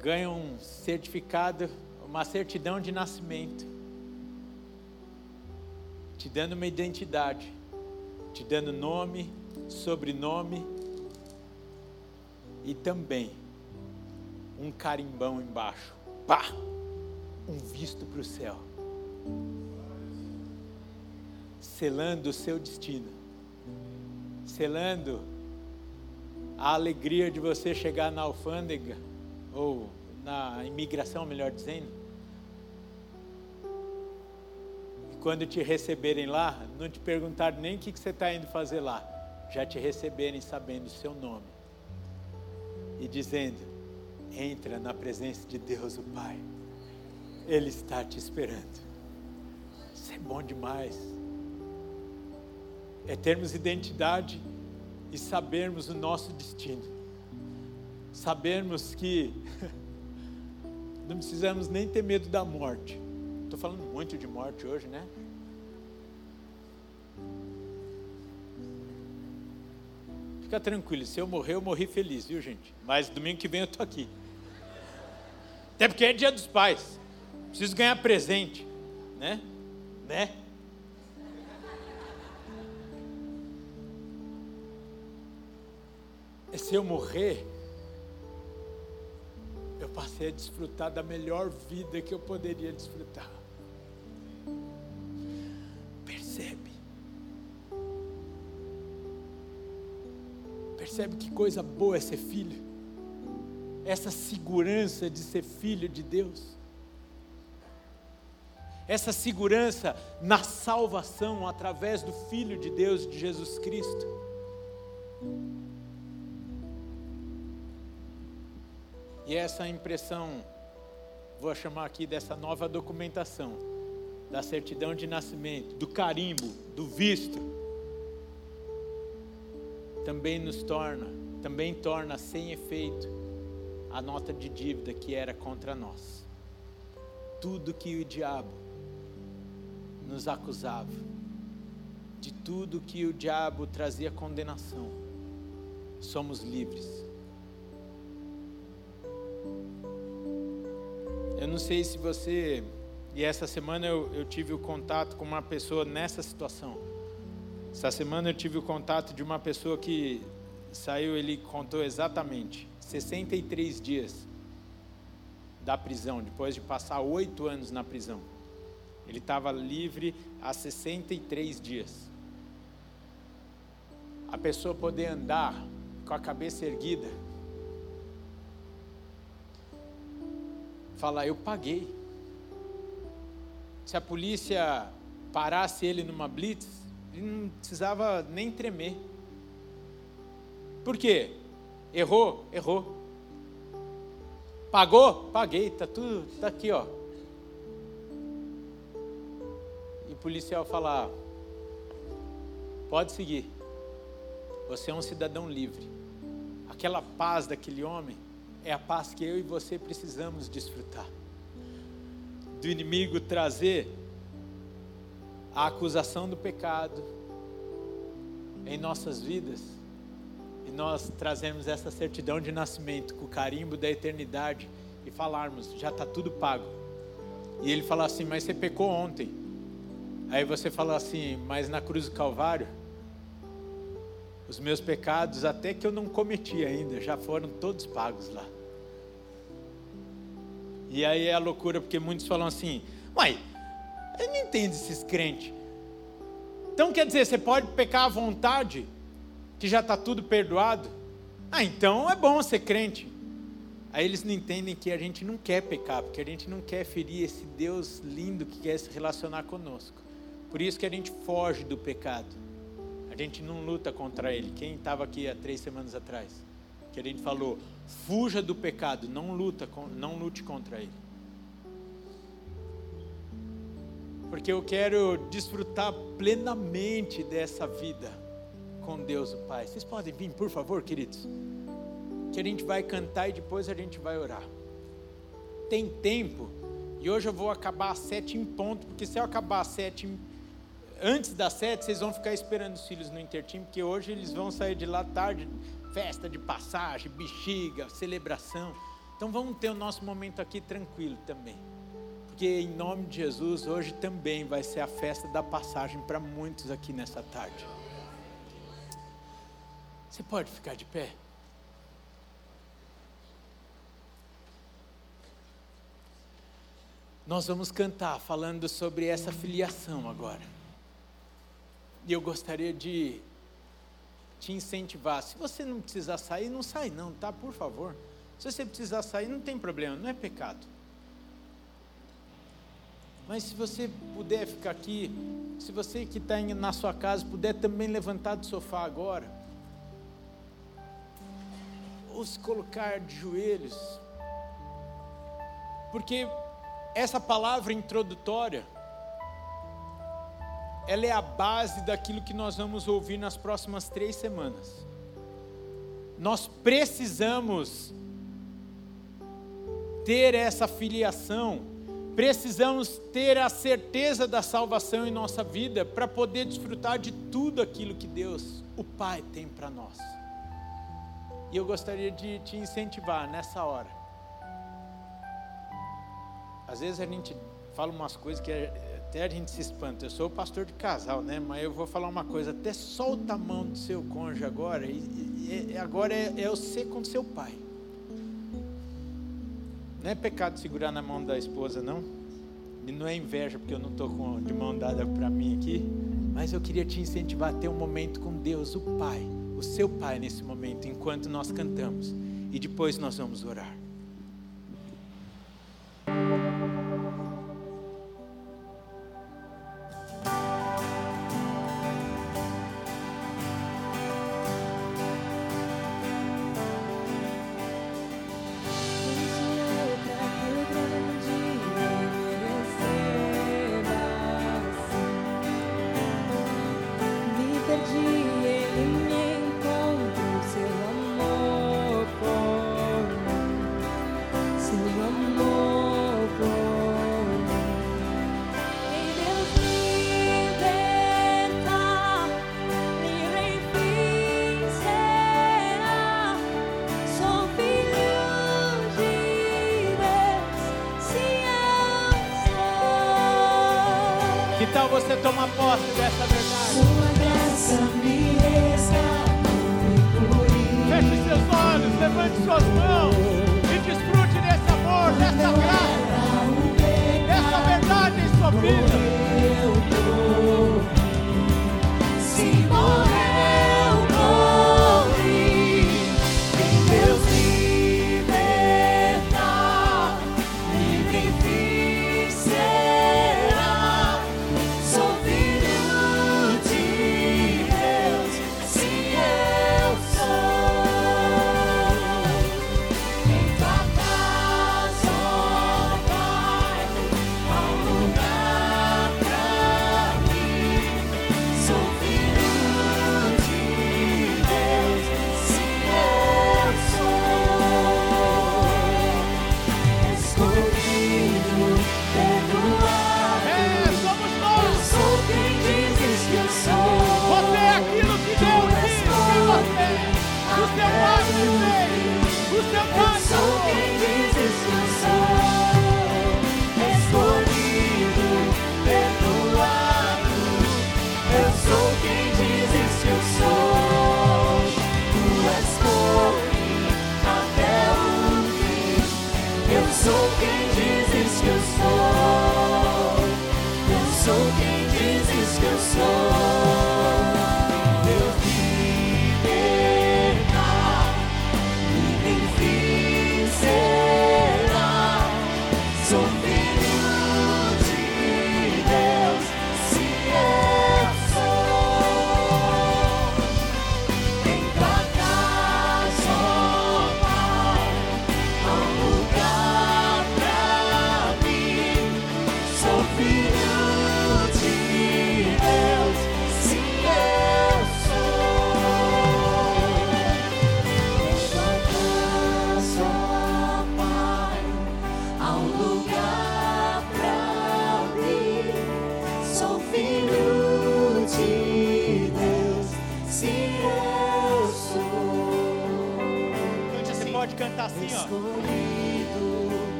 ganha um certificado, uma certidão de nascimento, te dando uma identidade, te dando nome, sobrenome e também um carimbão embaixo. Pá! Um visto para o céu. Selando o seu destino selando a alegria de você chegar na alfândega, ou na imigração, melhor dizendo. E quando te receberem lá, não te perguntar nem o que você está indo fazer lá, já te receberem sabendo o seu nome e dizendo: entra na presença de Deus, o Pai, Ele está te esperando. Isso é bom demais é termos identidade e sabermos o nosso destino. Sabermos que não precisamos nem ter medo da morte. Estou falando muito de morte hoje, né? Fica tranquilo, se eu morrer, eu morri feliz, viu gente? Mas domingo que vem eu estou aqui. Até porque é dia dos pais. Preciso ganhar presente, né? Né? é se eu morrer, eu passei a desfrutar da melhor vida que eu poderia desfrutar. Percebe? Percebe que coisa boa é ser filho? Essa segurança de ser filho de Deus. Essa segurança na salvação através do Filho de Deus, de Jesus Cristo. E essa impressão, vou chamar aqui dessa nova documentação, da certidão de nascimento, do carimbo, do visto, também nos torna, também torna sem efeito a nota de dívida que era contra nós. Tudo que o diabo nos acusava, de tudo que o diabo trazia condenação, somos livres. Eu não sei se você, e essa semana eu, eu tive o contato com uma pessoa nessa situação essa semana eu tive o contato de uma pessoa que saiu, ele contou exatamente 63 dias da prisão, depois de passar oito anos na prisão. Ele estava livre há 63 dias. A pessoa poder andar com a cabeça erguida, falar: Eu paguei. Se a polícia parasse ele numa blitz, ele não precisava nem tremer. Por quê? Errou? Errou. Pagou? Paguei, tá tudo, tá aqui, ó. Policial falar: Pode seguir. Você é um cidadão livre. Aquela paz daquele homem é a paz que eu e você precisamos desfrutar. Do inimigo trazer a acusação do pecado em nossas vidas e nós trazemos essa certidão de nascimento com o carimbo da eternidade e falarmos, já está tudo pago. E ele fala assim, mas você pecou ontem. Aí você fala assim, mas na cruz do Calvário, os meus pecados, até que eu não cometi ainda, já foram todos pagos lá. E aí é a loucura, porque muitos falam assim, mãe, eu não entendo esses crentes. Então quer dizer, você pode pecar à vontade, que já está tudo perdoado? Ah, então é bom ser crente. Aí eles não entendem que a gente não quer pecar, porque a gente não quer ferir esse Deus lindo que quer se relacionar conosco. Por isso que a gente foge do pecado. A gente não luta contra ele. Quem estava aqui há três semanas atrás? Que a gente falou, fuja do pecado, não luta, não lute contra ele. porque eu quero desfrutar plenamente dessa vida com Deus o Pai. Vocês podem vir, por favor, queridos? Que a gente vai cantar e depois a gente vai orar. Tem tempo, e hoje eu vou acabar às sete em ponto, porque se eu acabar às sete, antes das sete, vocês vão ficar esperando os filhos no intertim, porque hoje eles vão sair de lá tarde, festa de passagem, bexiga, celebração. Então vamos ter o nosso momento aqui tranquilo também porque em nome de Jesus, hoje também vai ser a festa da passagem para muitos aqui nessa tarde. Você pode ficar de pé? Nós vamos cantar falando sobre essa filiação agora. E eu gostaria de te incentivar. Se você não precisar sair, não sai não, tá? Por favor. Se você precisar sair, não tem problema, não é pecado. Mas se você puder ficar aqui, se você que está na sua casa puder também levantar do sofá agora, ou se colocar de joelhos, porque essa palavra introdutória, ela é a base daquilo que nós vamos ouvir nas próximas três semanas. Nós precisamos ter essa filiação Precisamos ter a certeza da salvação em nossa vida para poder desfrutar de tudo aquilo que Deus, o Pai, tem para nós. E eu gostaria de te incentivar nessa hora. Às vezes a gente fala umas coisas que até a gente se espanta. Eu sou pastor de casal, né? Mas eu vou falar uma coisa: até solta a mão do seu cônjuge agora, e, e agora é, é você com seu pai. Não é pecado segurar na mão da esposa, não. E não é inveja, porque eu não estou de mão dada para mim aqui. Mas eu queria te incentivar a ter um momento com Deus, o Pai,
o seu Pai nesse momento, enquanto nós cantamos, e depois nós vamos orar.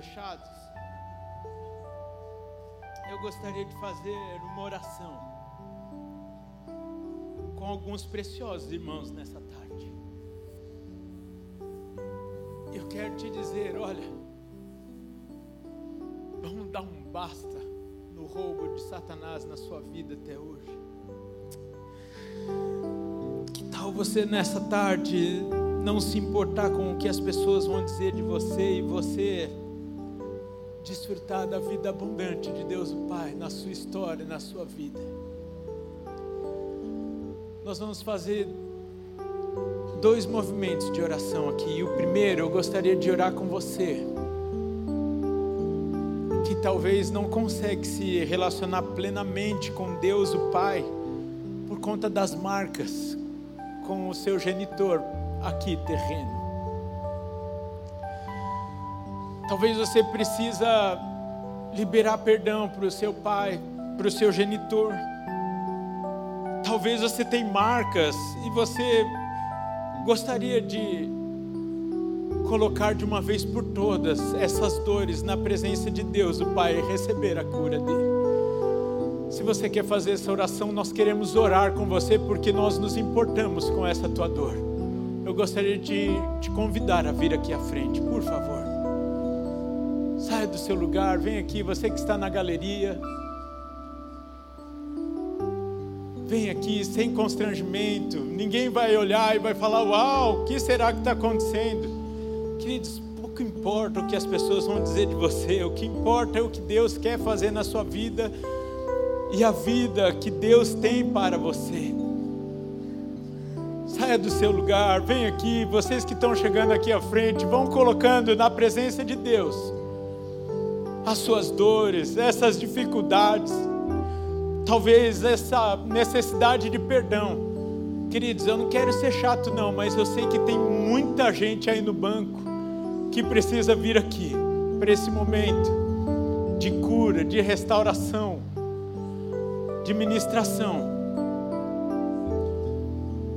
Fechados, eu gostaria de fazer uma oração com
alguns preciosos irmãos nessa tarde. Eu quero te dizer, olha, vamos dar um basta no roubo de Satanás na sua vida até hoje. Que tal você nessa tarde não se importar com o que as pessoas vão dizer de você e você desfrutar da vida abundante de Deus o Pai na sua história, na sua vida? Nós vamos fazer dois movimentos de oração aqui. E o primeiro, eu gostaria de orar com você que talvez não consegue se relacionar plenamente com Deus o Pai por conta das marcas com o seu genitor aqui terreno. Talvez você precisa liberar perdão para o seu pai, para o seu genitor. Talvez você tenha marcas e você gostaria de colocar de uma vez por todas essas dores na presença de Deus, o Pai, e receber a cura dele. Se você quer fazer essa oração, nós queremos orar com você porque nós nos importamos com essa tua dor. Eu gostaria de te convidar a vir aqui à frente, por favor. Do seu lugar, vem aqui, você que está na galeria. Vem aqui sem constrangimento, ninguém vai olhar e vai falar: Uau, o que será que está acontecendo? Queridos, pouco importa o que as pessoas vão dizer de você, o que importa é o que Deus quer fazer na sua vida e a vida que Deus tem para você. Saia do seu lugar, vem aqui, vocês que estão chegando aqui à frente, vão colocando na presença de Deus as suas dores, essas dificuldades talvez essa necessidade de perdão. Queridos, eu não quero ser chato, não, mas eu sei que tem muita gente aí no banco que precisa vir aqui para esse momento de cura, de restauração, de ministração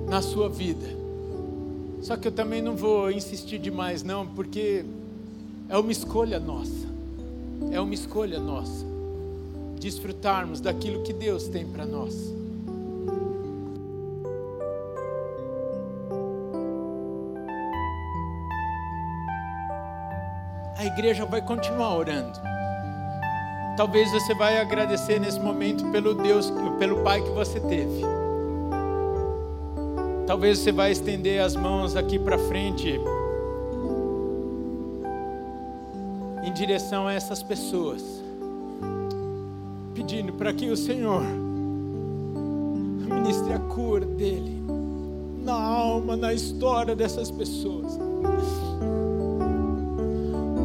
na sua vida. Só que eu também não vou insistir demais, não, porque é uma escolha nossa. É uma escolha nossa desfrutarmos daquilo que Deus tem para nós. A igreja vai continuar orando. Talvez você vai agradecer nesse momento pelo Deus, pelo Pai que você teve. Talvez você vai estender as mãos aqui para frente em direção a essas pessoas pedindo para que o Senhor ministre a cura dele na alma, na história dessas pessoas.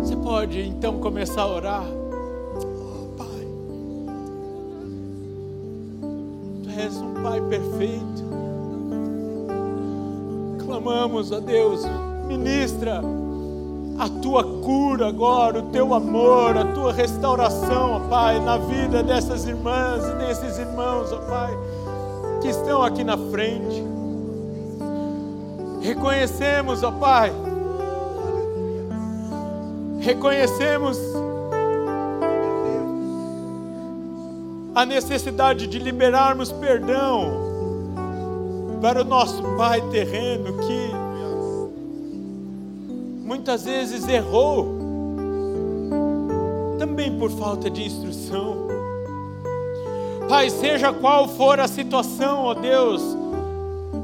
Você pode então começar a orar. Oh, Pai, Tu és um Pai perfeito. Clamamos a Deus, ministra a tua cura agora, o teu amor, a tua restauração, ó Pai, na vida dessas irmãs e desses irmãos, ó Pai, que estão aqui na frente. Reconhecemos, ó Pai, reconhecemos a necessidade de liberarmos perdão para o nosso Pai terreno que muitas vezes errou, também por falta de instrução. Pai, seja qual for a situação, ó Deus,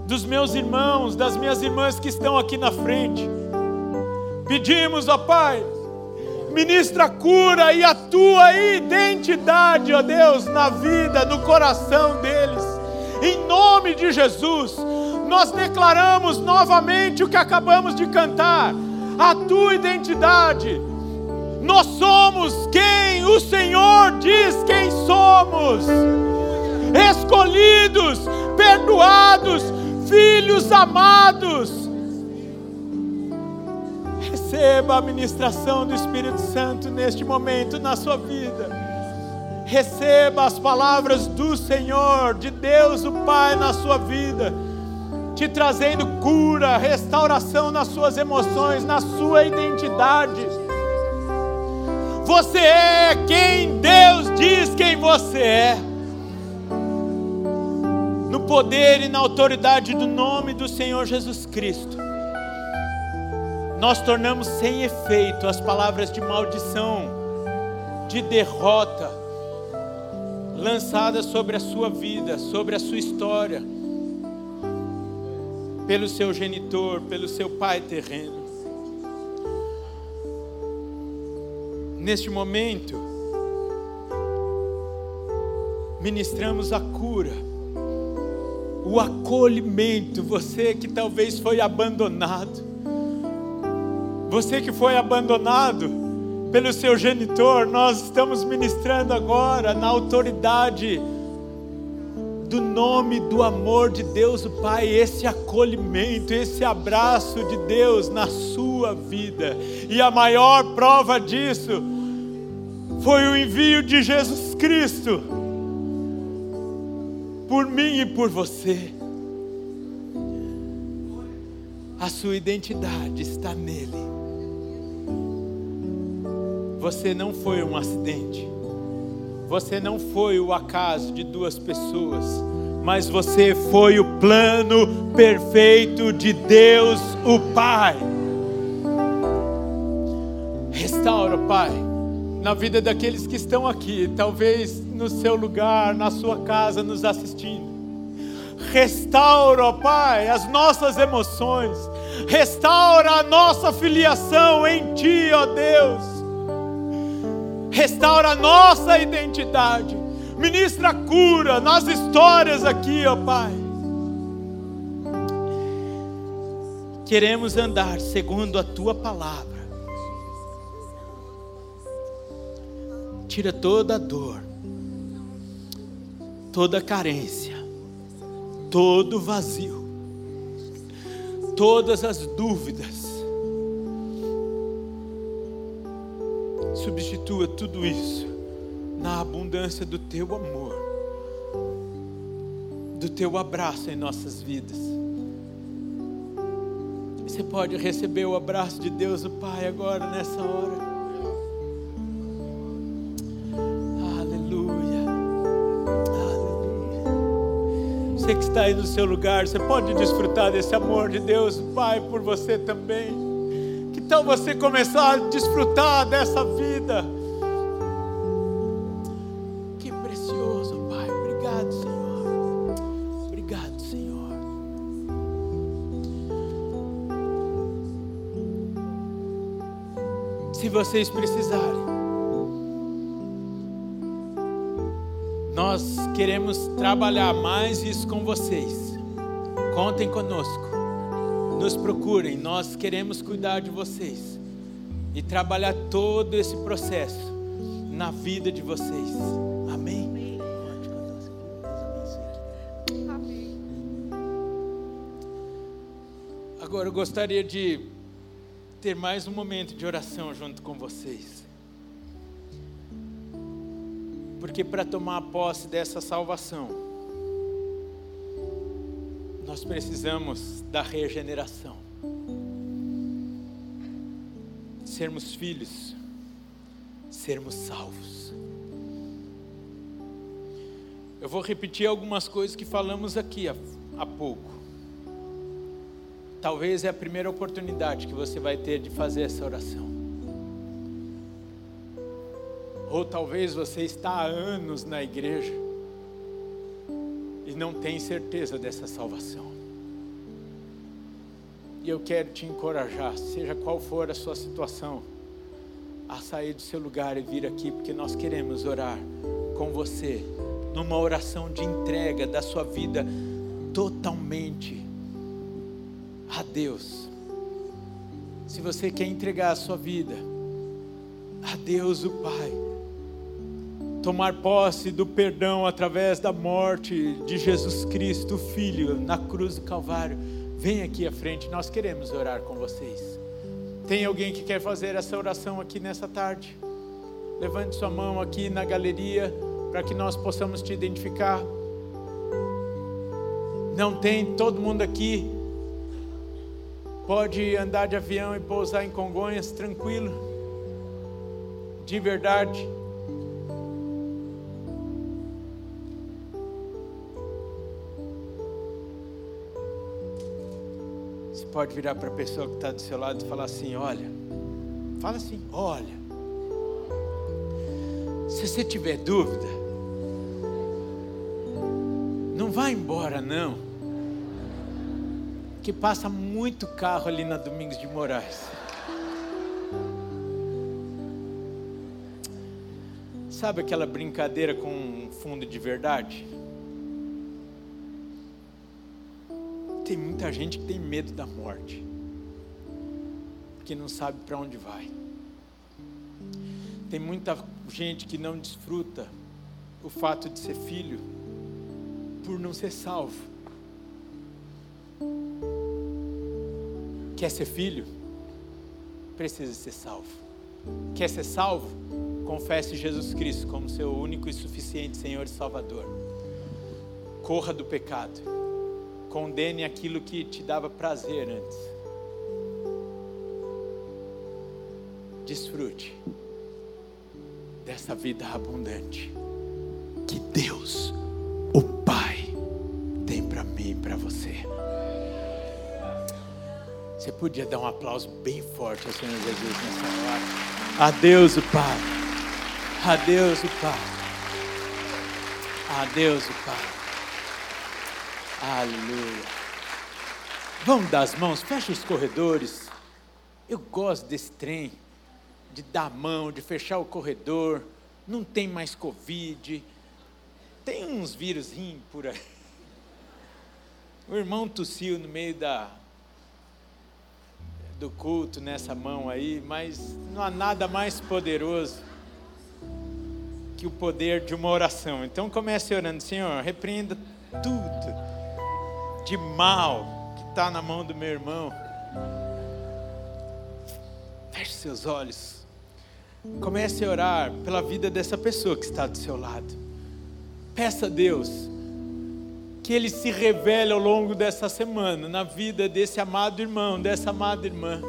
dos meus irmãos, das minhas irmãs que estão aqui na frente, pedimos, ó Pai, ministra a cura e a tua identidade, ó Deus, na vida, no coração deles, em nome de Jesus. Nós declaramos novamente o que acabamos de cantar a tua identidade. Nós somos quem o Senhor diz quem somos: escolhidos, perdoados, filhos amados. Receba a ministração do Espírito Santo neste momento na sua vida. Receba as palavras do Senhor, de Deus o Pai na sua vida te trazendo cura, restauração nas suas emoções, na sua identidade. Você é quem Deus diz quem você é. no poder e na autoridade do nome do Senhor Jesus Cristo, nós tornamos sem efeito as palavras de maldição, de derrota, lançadas sobre a sua vida, sobre a sua história, pelo seu genitor, pelo seu pai terreno. Neste momento, ministramos a cura, o acolhimento. Você que talvez foi abandonado, você que foi abandonado pelo seu genitor, nós estamos ministrando agora na autoridade do nome do amor de Deus o Pai, esse acolhimento, esse abraço de Deus na sua vida. E a maior prova disso foi o envio de Jesus Cristo por mim e por você. A sua identidade está nele. Você não foi um acidente. Você não foi o acaso de duas pessoas, mas você foi o plano perfeito de Deus, o Pai. Restaura, Pai, na vida daqueles que estão aqui, talvez no seu lugar, na sua casa, nos assistindo. Restaura, Pai, as nossas emoções, restaura a nossa filiação em Ti, ó Deus. Restaura a nossa identidade, ministra cura nas histórias aqui, ó Pai. Queremos andar segundo a Tua palavra. Tira toda a dor toda carência, todo vazio, todas as dúvidas. Substitua tudo isso na abundância do teu amor, do teu abraço em nossas vidas. Você pode receber o abraço de Deus, o Pai, agora, nessa hora. Você que está aí no seu lugar, você pode desfrutar desse amor de Deus, Pai, por você também. Tal você começar a desfrutar dessa vida? Que precioso, Pai. Obrigado, Senhor. Obrigado, Senhor. Se vocês precisarem, nós queremos trabalhar mais isso com vocês. Contem conosco. Nos procurem, nós queremos cuidar de vocês e trabalhar todo esse processo na vida de vocês. Amém. Agora eu gostaria de ter mais um momento de oração junto com vocês. Porque para tomar posse dessa salvação, nós precisamos da regeneração. Sermos filhos, sermos salvos. Eu vou repetir algumas coisas que falamos aqui há, há pouco. Talvez é a primeira oportunidade que você vai ter de fazer essa oração. Ou talvez você está há anos na igreja não tem certeza dessa salvação. E eu quero te encorajar, seja qual for a sua situação, a sair do seu lugar e vir aqui, porque nós queremos orar com você, numa oração de entrega da sua vida totalmente a Deus. Se você quer entregar a sua vida a Deus o Pai, tomar posse do perdão através da morte de Jesus Cristo, Filho, na cruz do Calvário, vem aqui à frente, nós queremos orar com vocês. Tem alguém que quer fazer essa oração aqui nessa tarde? Levante sua mão aqui na galeria para que nós possamos te identificar. Não tem todo mundo aqui. Pode andar de avião e pousar em Congonhas tranquilo. De verdade. Pode virar para a pessoa que está do seu lado e falar assim: olha, fala assim, olha. Se você tiver dúvida, não vá embora não. Que passa muito carro ali na Domingos de Moraes. Sabe aquela brincadeira com fundo de verdade? Tem muita gente que tem medo da morte, porque não sabe para onde vai. Tem muita gente que não desfruta o fato de ser filho por não ser salvo. Quer ser filho? Precisa ser salvo. Quer ser salvo? Confesse Jesus Cristo como seu único e suficiente Senhor e Salvador. Corra do pecado. Condene aquilo que te dava prazer antes. Desfrute dessa vida abundante que Deus, o Pai, tem para mim e para você. Você podia dar um aplauso bem forte ao Senhor Jesus nessa hora. A Deus o Pai. A Deus o Pai. A Deus o Pai. Aleluia. Vamos dar as mãos, fecha os corredores. Eu gosto desse trem, de dar mão, de fechar o corredor. Não tem mais Covid. Tem uns vírus por aí. O irmão tossiu no meio da, do culto nessa mão aí, mas não há nada mais poderoso que o poder de uma oração. Então comece orando, Senhor, repreenda tudo de mal que está na mão do meu irmão. Feche seus olhos. Comece a orar pela vida dessa pessoa que está do seu lado. Peça a Deus que Ele se revele ao longo dessa semana na vida desse amado irmão, dessa amada irmã.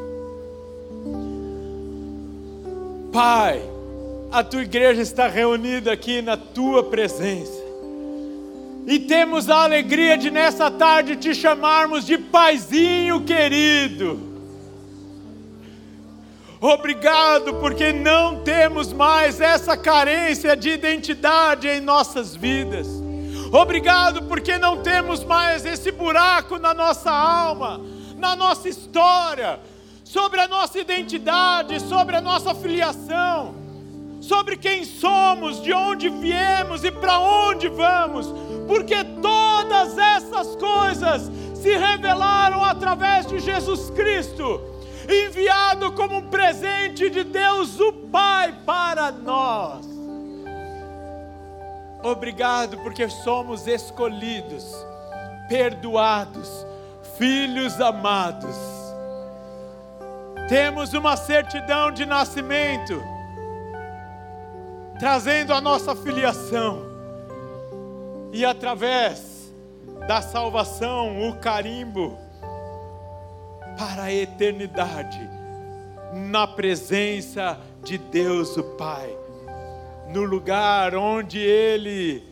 Pai, a tua igreja está reunida aqui na tua presença. E temos a alegria de nessa tarde te chamarmos de paizinho querido. Obrigado, porque não temos mais essa carência de identidade em nossas vidas. Obrigado, porque não temos mais esse buraco na nossa alma, na nossa história, sobre a nossa identidade, sobre a nossa filiação, sobre quem somos, de onde viemos e para onde vamos porque todas essas coisas se revelaram através de Jesus Cristo, enviado como um presente de Deus o Pai para nós. Obrigado, porque somos escolhidos, perdoados, filhos amados. Temos uma certidão de nascimento, trazendo a nossa filiação e através da salvação, o carimbo para a eternidade, na presença de Deus o Pai, no lugar onde Ele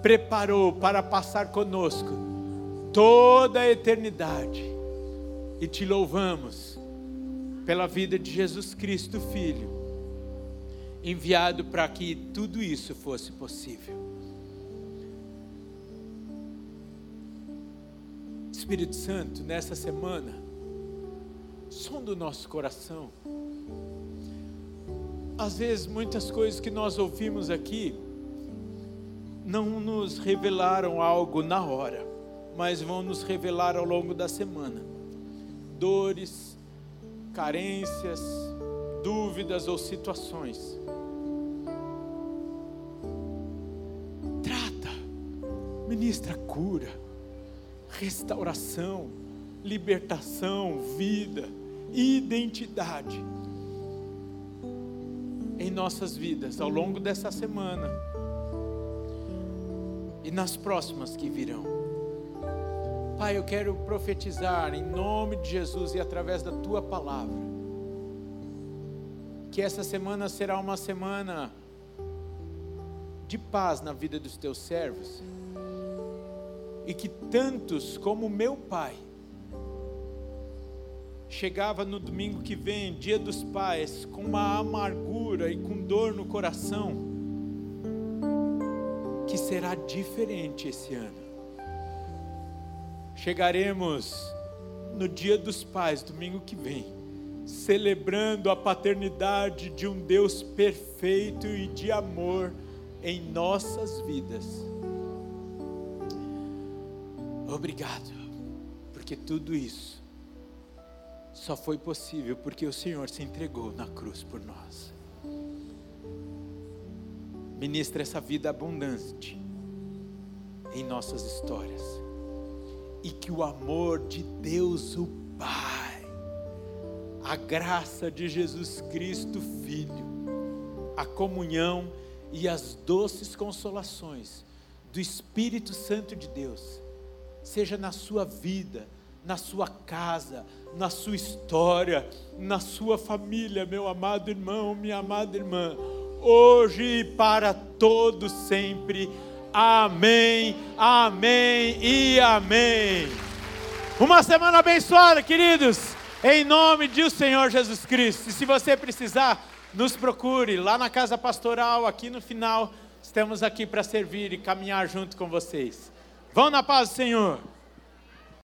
preparou para passar conosco toda a eternidade. E te louvamos pela vida de Jesus Cristo, Filho, enviado para que tudo isso fosse possível. Espírito Santo, nessa semana, som do nosso coração. Às vezes, muitas coisas que nós ouvimos aqui não nos revelaram algo na hora, mas vão nos revelar ao longo da semana. Dores, carências, dúvidas ou situações. Trata, ministra cura restauração, libertação, vida, identidade em nossas vidas ao longo dessa semana e nas próximas que virão. Pai, eu quero profetizar em nome de Jesus e através da tua palavra, que essa semana será uma semana de paz na vida dos teus servos e que tantos como meu Pai chegava no domingo que vem, dia dos pais, com uma amargura e com dor no coração, que será diferente esse ano. Chegaremos no dia dos pais, domingo que vem, celebrando a paternidade de um Deus perfeito e de amor em nossas vidas. Obrigado, porque tudo isso só foi possível porque o Senhor se entregou na cruz por nós. Ministra essa vida abundante em nossas histórias. E que o amor de Deus, o Pai, a graça de Jesus Cristo, Filho, a comunhão e as doces consolações do Espírito Santo de Deus, seja na sua vida, na sua casa, na sua história, na sua família, meu amado irmão, minha amada irmã, hoje e para todos sempre. Amém, amém e amém. Uma semana abençoada, queridos, em nome de Senhor Jesus Cristo. E se você precisar, nos procure lá na casa pastoral, aqui no final. Estamos aqui para servir e caminhar junto com vocês. Vão na paz do Senhor.